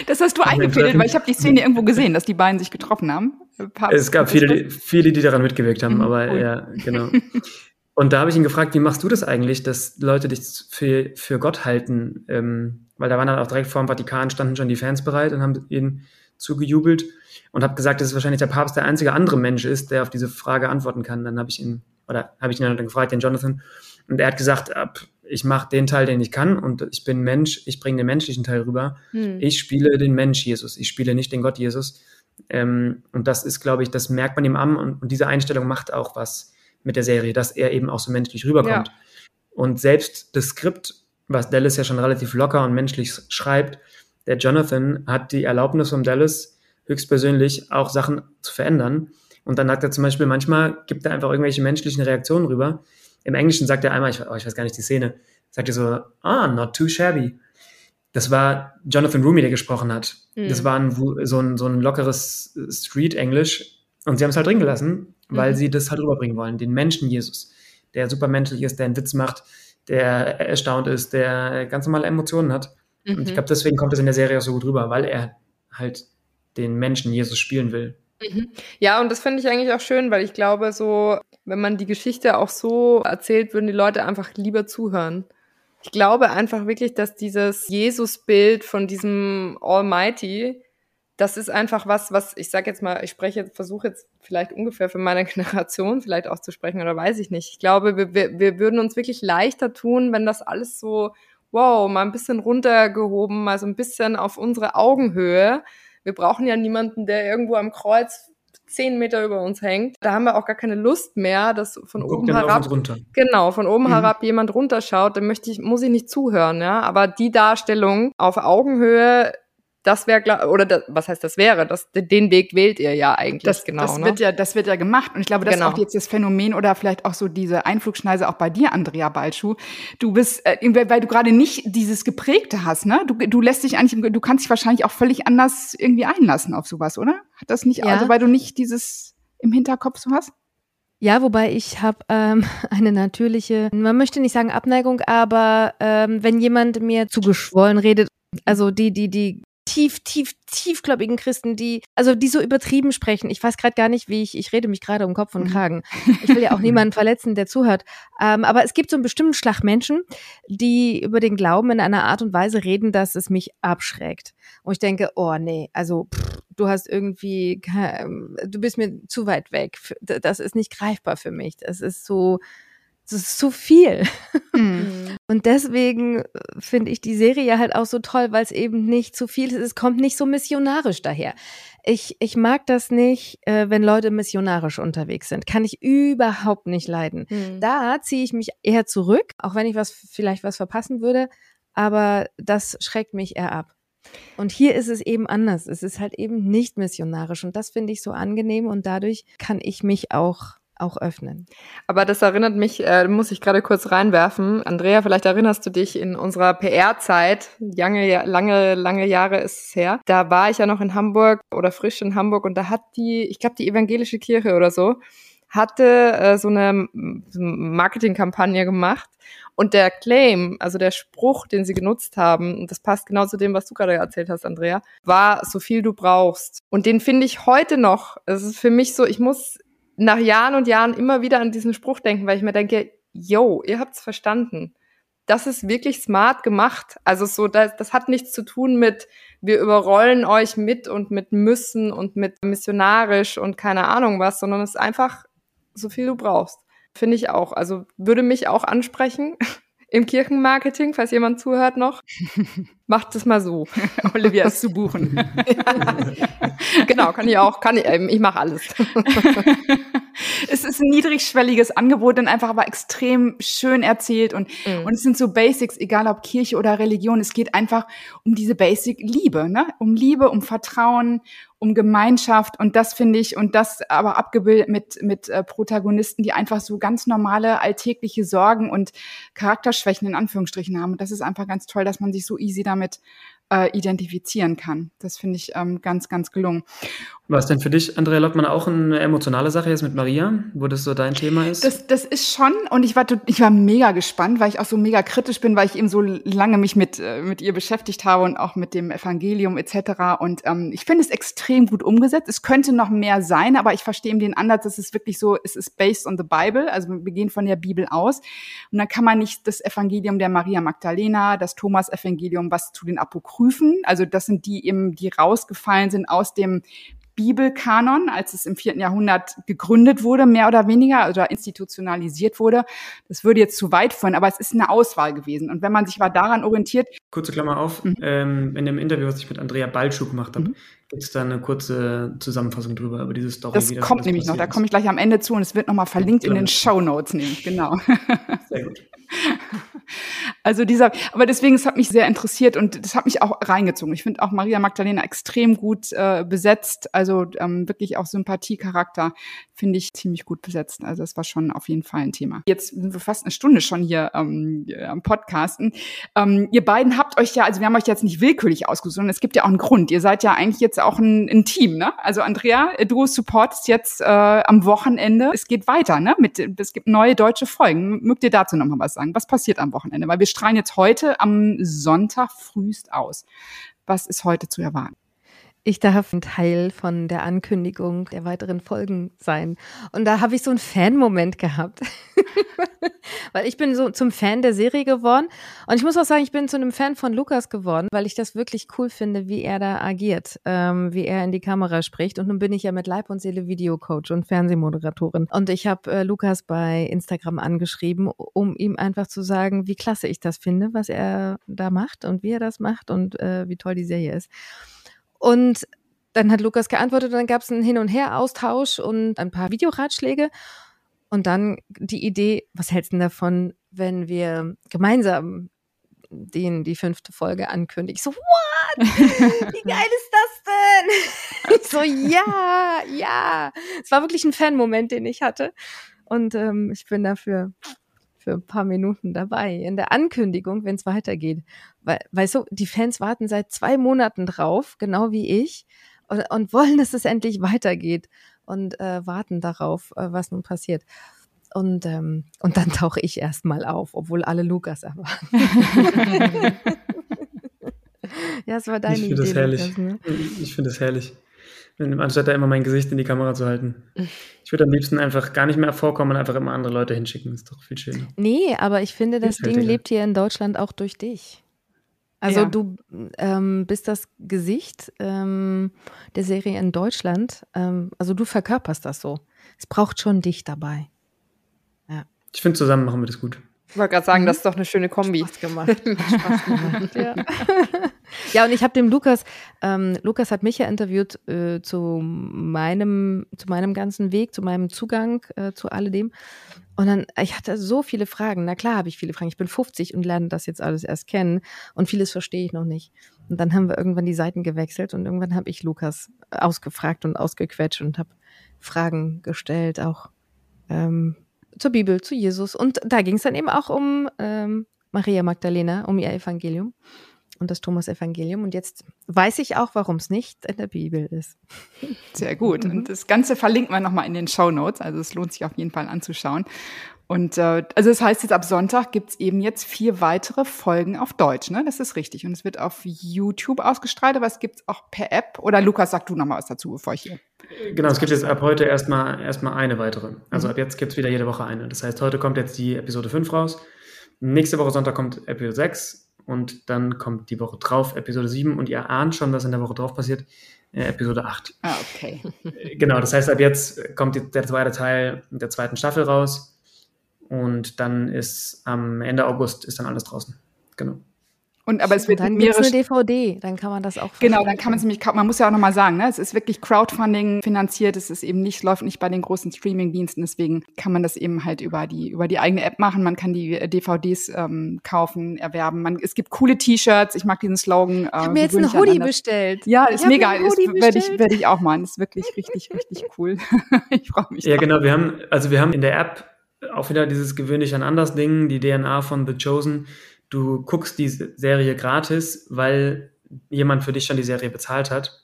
das hast du eingefädelt, weil ich habe die Szene irgendwo gesehen, dass die beiden sich getroffen haben.
Papst es gab viele, viele, die daran mitgewirkt haben, mhm, aber cool. ja, genau. Und da habe ich ihn gefragt, wie machst du das eigentlich, dass Leute dich für, für Gott halten? Ähm, weil da waren dann auch direkt vor dem Vatikan, standen schon die Fans bereit und haben ihnen zugejubelt und habe gesagt, dass es wahrscheinlich der Papst der einzige andere Mensch ist, der auf diese Frage antworten kann. Dann habe ich ihn, oder habe ich ihn dann gefragt, den Jonathan, und er hat gesagt, ich mache den Teil, den ich kann und ich bin Mensch, ich bringe den menschlichen Teil rüber. Hm. Ich spiele den Mensch Jesus, ich spiele nicht den Gott Jesus. Ähm, und das ist, glaube ich, das merkt man ihm an und, und, diese Einstellung macht auch was mit der Serie, dass er eben auch so menschlich rüberkommt. Ja. Und selbst das Skript was Dallas ja schon relativ locker und menschlich schreibt, der Jonathan hat die Erlaubnis von Dallas höchstpersönlich auch Sachen zu verändern. Und dann sagt er zum Beispiel, manchmal gibt er einfach irgendwelche menschlichen Reaktionen rüber. Im Englischen sagt er einmal, ich, oh, ich weiß gar nicht die Szene, sagt er so, ah, not too shabby. Das war Jonathan Rumi, der gesprochen hat. Mhm. Das war ein, so, ein, so ein lockeres Street-Englisch. Und sie haben es halt drin gelassen, weil mhm. sie das halt rüberbringen wollen. Den Menschen Jesus, der supermenschlich ist, der einen Witz macht, der erstaunt ist, der ganz normale Emotionen hat. Mhm. Und ich mhm. glaube, deswegen kommt es in der Serie auch so gut rüber, weil er halt den Menschen Jesus spielen will.
Mhm. Ja, und das finde ich eigentlich auch schön, weil ich glaube, so, wenn man die Geschichte auch so erzählt, würden die Leute einfach lieber zuhören. Ich glaube einfach wirklich, dass dieses Jesus-Bild von diesem Almighty, das ist einfach was, was ich sage jetzt mal, ich spreche, versuche jetzt vielleicht ungefähr für meine Generation vielleicht auch zu sprechen oder weiß ich nicht. Ich glaube, wir, wir, wir würden uns wirklich leichter tun, wenn das alles so, wow, mal ein bisschen runtergehoben, mal so ein bisschen auf unsere Augenhöhe. Wir brauchen ja niemanden, der irgendwo am Kreuz zehn Meter über uns hängt. Da haben wir auch gar keine Lust mehr, dass von oben herab, genau, von oben mhm. herab jemand runterschaut. Dann möchte ich, muss ich nicht zuhören, ja. Aber die Darstellung auf Augenhöhe das wäre oder das, was heißt das wäre, das, den Weg wählt ihr ja eigentlich
das,
genau.
Das ne? wird ja, das wird ja gemacht und ich glaube, das genau. ist auch jetzt das Phänomen oder vielleicht auch so diese Einflugschneise auch bei dir, Andrea Balschuh. Du bist, äh, weil du gerade nicht dieses geprägte hast, ne? Du, du lässt dich eigentlich, du kannst dich wahrscheinlich auch völlig anders irgendwie einlassen auf sowas, oder? Hat das nicht, ja. also weil du nicht dieses im Hinterkopf so hast?
Ja, wobei ich habe ähm, eine natürliche, man möchte nicht sagen Abneigung, aber ähm, wenn jemand mir zugeschwollen redet, also die, die, die tief, tief, tiefgläubigen Christen, die, also die so übertrieben sprechen. Ich weiß gerade gar nicht, wie ich, ich rede mich gerade um Kopf und mhm. Kragen. Ich will ja auch niemanden verletzen, der zuhört. Ähm, aber es gibt so einen bestimmten Schlag Menschen, die über den Glauben in einer Art und Weise reden, dass es mich abschreckt. Und ich denke, oh nee, also pff, du hast irgendwie, du bist mir zu weit weg. Das ist nicht greifbar für mich. Das ist so, das ist zu viel. Mhm. Und deswegen äh, finde ich die Serie halt auch so toll, weil es eben nicht zu viel ist. Es kommt nicht so missionarisch daher. Ich, ich mag das nicht, äh, wenn Leute missionarisch unterwegs sind. Kann ich überhaupt nicht leiden. Mhm. Da ziehe ich mich eher zurück, auch wenn ich was vielleicht was verpassen würde. Aber das schreckt mich eher ab. Und hier ist es eben anders. Es ist halt eben nicht missionarisch. Und das finde ich so angenehm. Und dadurch kann ich mich auch auch öffnen.
Aber das erinnert mich, äh, muss ich gerade kurz reinwerfen. Andrea, vielleicht erinnerst du dich in unserer PR-Zeit, lange, lange, lange Jahre ist es her. Da war ich ja noch in Hamburg oder frisch in Hamburg und da hat die, ich glaube, die evangelische Kirche oder so, hatte äh, so eine Marketingkampagne gemacht und der Claim, also der Spruch, den sie genutzt haben, und das passt genau zu dem, was du gerade erzählt hast, Andrea, war so viel du brauchst. Und den finde ich heute noch, es ist für mich so, ich muss nach Jahren und Jahren immer wieder an diesen Spruch denken, weil ich mir denke, yo, ihr habt's verstanden. Das ist wirklich smart gemacht. Also so, das, das hat nichts zu tun mit, wir überrollen euch mit und mit müssen und mit missionarisch und keine Ahnung was, sondern es ist einfach so viel du brauchst. Finde ich auch. Also würde mich auch ansprechen im Kirchenmarketing, falls jemand zuhört noch. Macht es mal so.
Olivia ist zu buchen.
ja. Genau, kann ich auch, kann ich, ähm, ich mache alles.
es ist ein niedrigschwelliges Angebot, dann einfach aber extrem schön erzählt und, mhm. und es sind so Basics, egal ob Kirche oder Religion. Es geht einfach um diese Basic Liebe, ne? Um Liebe, um Vertrauen, um Gemeinschaft und das finde ich und das aber abgebildet mit mit äh, Protagonisten, die einfach so ganz normale alltägliche Sorgen und Charakterschwächen in Anführungsstrichen haben. Und das ist einfach ganz toll, dass man sich so easy damit äh, identifizieren kann. Das finde ich ähm, ganz, ganz gelungen.
Was denn für dich, Andrea Lottmann, auch eine emotionale Sache jetzt mit Maria, wo das so dein Thema ist?
Das, das ist schon, und ich war, ich war mega gespannt, weil ich auch so mega kritisch bin, weil ich eben so lange mich mit, äh, mit ihr beschäftigt habe und auch mit dem Evangelium etc. Und ähm, ich finde es extrem gut umgesetzt. Es könnte noch mehr sein, aber ich verstehe eben den Ansatz, dass es wirklich so, es ist based on the Bible, also wir gehen von der Bibel aus. Und dann kann man nicht das Evangelium der Maria Magdalena, das Thomas-Evangelium, was zu den Apokryphen Apokryphen, also das sind die eben, die rausgefallen sind aus dem Bibelkanon, als es im vierten Jahrhundert gegründet wurde, mehr oder weniger, oder institutionalisiert wurde. Das würde jetzt zu weit führen, aber es ist eine Auswahl gewesen. Und wenn man sich mal daran orientiert.
Kurze Klammer auf, mhm. ähm, in dem Interview, was ich mit Andrea Balschuh gemacht habe, mhm. gibt es da eine kurze Zusammenfassung drüber, über diese Story.
Das kommt nämlich noch, da komme ich gleich am Ende zu und es wird nochmal verlinkt in den Show Notes nämlich, genau. Sehr gut. Also dieser, aber deswegen, es hat mich sehr interessiert und das hat mich auch reingezogen. Ich finde auch Maria Magdalena extrem gut äh, besetzt, also ähm, wirklich auch Sympathiecharakter finde ich ziemlich gut besetzt. Also es war schon auf jeden Fall ein Thema. Jetzt sind wir fast eine Stunde schon hier ähm, am Podcasten. Ähm, ihr beiden habt euch ja, also wir haben euch jetzt nicht willkürlich ausgesucht, sondern es gibt ja auch einen Grund. Ihr seid ja eigentlich jetzt auch ein, ein Team, ne? Also Andrea, du supportest jetzt äh, am Wochenende. Es geht weiter, ne? Mit, es gibt neue deutsche Folgen. Mögt ihr dazu nochmal was sagen? Was passiert am Wochenende? Weil wir strahlen jetzt heute am Sonntag frühst aus. Was ist heute zu erwarten?
Ich darf ein Teil von der Ankündigung der weiteren Folgen sein. Und da habe ich so einen Fan-Moment gehabt. weil ich bin so zum Fan der Serie geworden. Und ich muss auch sagen, ich bin zu einem Fan von Lukas geworden, weil ich das wirklich cool finde, wie er da agiert, ähm, wie er in die Kamera spricht. Und nun bin ich ja mit Leib und Seele Videocoach und Fernsehmoderatorin. Und ich habe äh, Lukas bei Instagram angeschrieben, um ihm einfach zu sagen, wie klasse ich das finde, was er da macht und wie er das macht und äh, wie toll die Serie ist. Und dann hat Lukas geantwortet und dann gab es einen Hin- und Her-Austausch und ein paar Videoratschläge. Und dann die Idee, was hältst du denn davon, wenn wir gemeinsam den, die fünfte Folge ankündigen? Ich so, what? Wie geil ist das denn? Ich so, ja, ja. Es war wirklich ein Fan-Moment, den ich hatte. Und ähm, ich bin dafür für ein paar Minuten dabei in der Ankündigung, wenn es weitergeht. Weil, weißt du, die Fans warten seit zwei Monaten drauf, genau wie ich, und, und wollen, dass es endlich weitergeht und äh, warten darauf, äh, was nun passiert. Und, ähm, und dann tauche ich erstmal auf, obwohl alle Lukas erwarten. ja, es war deine ich Idee. Das
herrlich. Lukas, ne? Ich finde es herrlich anstatt da immer mein Gesicht in die Kamera zu halten. Ich würde am liebsten einfach gar nicht mehr vorkommen und einfach immer andere Leute hinschicken. Das ist doch viel schöner.
Nee, aber ich finde, das Ding lebt hier in Deutschland auch durch dich. Also ja. du ähm, bist das Gesicht ähm, der Serie in Deutschland. Ähm, also du verkörperst das so. Es braucht schon dich dabei.
Ja. Ich finde, zusammen machen wir das gut.
Ich wollte gerade sagen, mhm. das ist doch eine schöne Kombi.
Spaß gemacht. Spaß gemacht, ja. ja, und ich habe dem Lukas, ähm, Lukas hat mich ja interviewt äh, zu meinem, zu meinem ganzen Weg, zu meinem Zugang äh, zu alledem. Und dann, ich hatte so viele Fragen. Na klar habe ich viele Fragen. Ich bin 50 und lerne das jetzt alles erst kennen. Und vieles verstehe ich noch nicht. Und dann haben wir irgendwann die Seiten gewechselt und irgendwann habe ich Lukas ausgefragt und ausgequetscht und habe Fragen gestellt, auch ähm, zur Bibel, zu Jesus. Und da ging es dann eben auch um ähm, Maria Magdalena, um ihr Evangelium und das Thomas-Evangelium. Und jetzt weiß ich auch, warum es nicht in der Bibel ist.
Sehr gut. Und mhm. das Ganze verlinkt man nochmal in den Show Notes. Also es lohnt sich auf jeden Fall anzuschauen. Und äh, also das heißt jetzt ab Sonntag gibt's eben jetzt vier weitere Folgen auf Deutsch, ne? Das ist richtig. Und es wird auf YouTube ausgestrahlt, aber es gibt's auch per App. Oder Lukas, sag du noch mal was dazu, bevor ich hier.
Genau, es gibt jetzt ab heute erstmal erstmal eine weitere. Also mhm. ab jetzt gibt's wieder jede Woche eine. Das heißt, heute kommt jetzt die Episode 5 raus. Nächste Woche Sonntag kommt Episode 6 und dann kommt die Woche drauf Episode 7 und ihr ahnt schon, was in der Woche drauf passiert. Äh, Episode 8.
Ah, okay.
genau, das heißt, ab jetzt kommt die, der zweite Teil der zweiten Staffel raus und dann ist am Ende August ist dann alles draußen. Genau.
Und aber es wird dann mehrere eine DVD, dann kann man das auch.
Genau, dann kann man es nämlich, man muss ja auch nochmal sagen, ne, es ist wirklich Crowdfunding finanziert, es ist eben nicht, läuft nicht bei den großen Streaming-Diensten, deswegen kann man das eben halt über die über die eigene App machen. Man kann die äh, DVDs ähm, kaufen, erwerben. Man, es gibt coole T-Shirts. Ich mag diesen Slogan.
Äh, ich habe mir jetzt ein Hoodie bestellt.
Ja, ist mega. Das werde ich werde ich auch machen. Ist wirklich richtig richtig cool. ich freue mich.
Ja, drauf. genau. Wir haben also wir haben in der App auch wieder dieses gewöhnlich an anders Ding, die DNA von The Chosen. Du guckst die Serie gratis, weil jemand für dich schon die Serie bezahlt hat.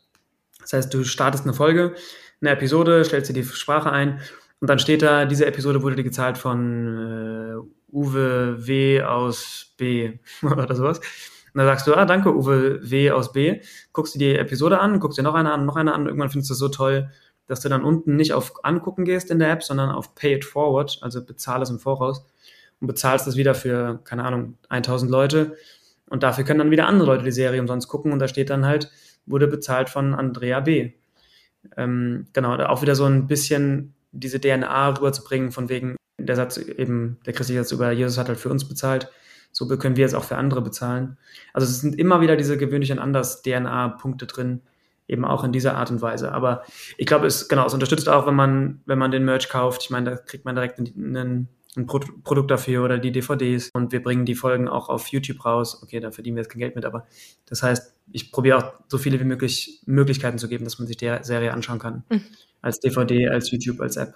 Das heißt, du startest eine Folge, eine Episode, stellst dir die Sprache ein und dann steht da, diese Episode wurde dir gezahlt von äh, Uwe W. aus B oder sowas. Und dann sagst du, ah, danke, Uwe W. aus B. Guckst du die Episode an, guckst dir noch eine an, noch eine an. Irgendwann findest du es so toll, dass du dann unten nicht auf Angucken gehst in der App, sondern auf Pay it forward, also bezahl es im Voraus und bezahlst das wieder für, keine Ahnung, 1000 Leute. Und dafür können dann wieder andere Leute die Serie umsonst gucken und da steht dann halt, wurde bezahlt von Andrea B. Ähm, genau, auch wieder so ein bisschen diese DNA rüberzubringen, von wegen, der Satz eben, der christliche Satz über Jesus hat halt für uns bezahlt, so können wir es auch für andere bezahlen. Also es sind immer wieder diese gewöhnlichen anders DNA-Punkte drin, eben auch in dieser Art und Weise. Aber ich glaube, es, genau, es unterstützt auch, wenn man, wenn man den Merch kauft. Ich meine, da kriegt man direkt einen ein Pro Produkt dafür oder die DVDs und wir bringen die Folgen auch auf YouTube raus. Okay, da verdienen wir jetzt kein Geld mit, aber das heißt, ich probiere auch so viele wie möglich Möglichkeiten zu geben, dass man sich die Serie anschauen kann. Mhm. Als DVD, als YouTube, als App.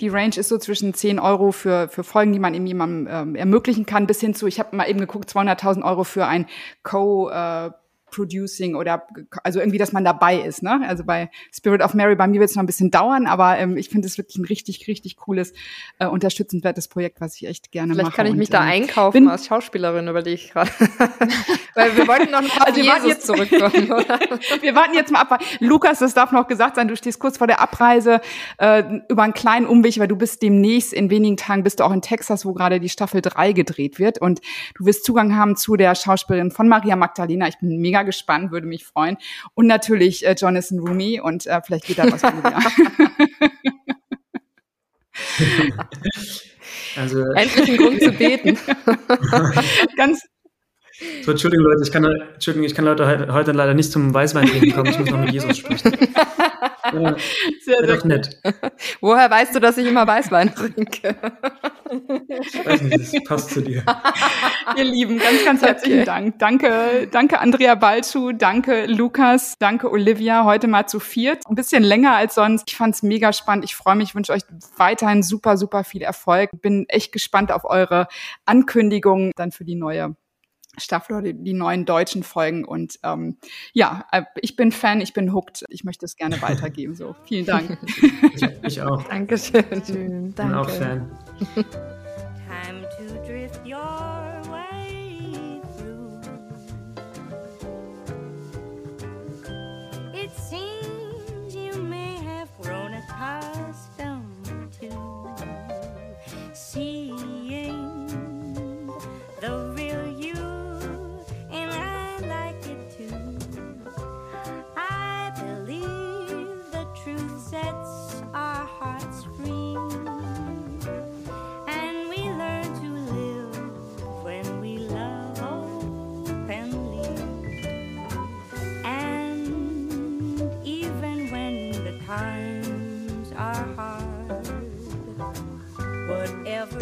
Die Range ist so zwischen 10 Euro für, für Folgen, die man eben jemandem ähm, ermöglichen kann, bis hin zu, ich habe mal eben geguckt, 200.000 Euro für ein Co- äh, Producing oder also irgendwie, dass man dabei ist. Ne? Also bei Spirit of Mary, bei mir wird es noch ein bisschen dauern, aber ähm, ich finde es wirklich ein richtig, richtig cooles, äh, unterstützenswertes Projekt, was ich echt gerne
Vielleicht
mache.
Vielleicht kann ich mich
und,
da ähm, einkaufen als Schauspielerin, überlege ich gerade. Weil wir wollten noch mal also wir Jesus jetzt zurückkommen, oder?
wir warten jetzt mal ab. Lukas, das darf noch gesagt sein, du stehst kurz vor der Abreise äh, über einen kleinen Umweg, weil du bist demnächst, in wenigen Tagen bist du auch in Texas, wo gerade die Staffel 3 gedreht wird und du wirst Zugang haben zu der Schauspielerin von Maria Magdalena. Ich bin mega gespannt, würde mich freuen. Und natürlich äh, Jonathan Rumi und äh, vielleicht geht da was von dir.
Also, Endlich ein Grund zu beten.
ganz,
so, Entschuldigung, Leute, ich kann, Entschuldigung, ich kann Leute heute leider nicht zum Weißwein kommen. Ich muss noch mit Jesus sprechen. Ja,
sehr, sehr nett. Woher weißt du, dass ich immer Weißwein trinke?
Ich weiß nicht, das passt zu dir.
Ihr Lieben, ganz, ganz herzlichen okay. Dank. Danke, danke Andrea Balschuh, danke Lukas, danke Olivia, heute mal zu viert. Ein bisschen länger als sonst. Ich fand es mega spannend. Ich freue mich, wünsche euch weiterhin super, super viel Erfolg. Bin echt gespannt auf eure Ankündigungen dann für die neue Staffel oder die neuen deutschen Folgen. Und ähm, ja, äh, ich bin Fan, ich bin hooked. Ich möchte es gerne weitergeben. So, vielen Dank.
ich, ich auch.
Dankeschön.
Schön, danke. Bin auch Fan.
Time to drift your way through. It seems you may have grown accustomed to seeing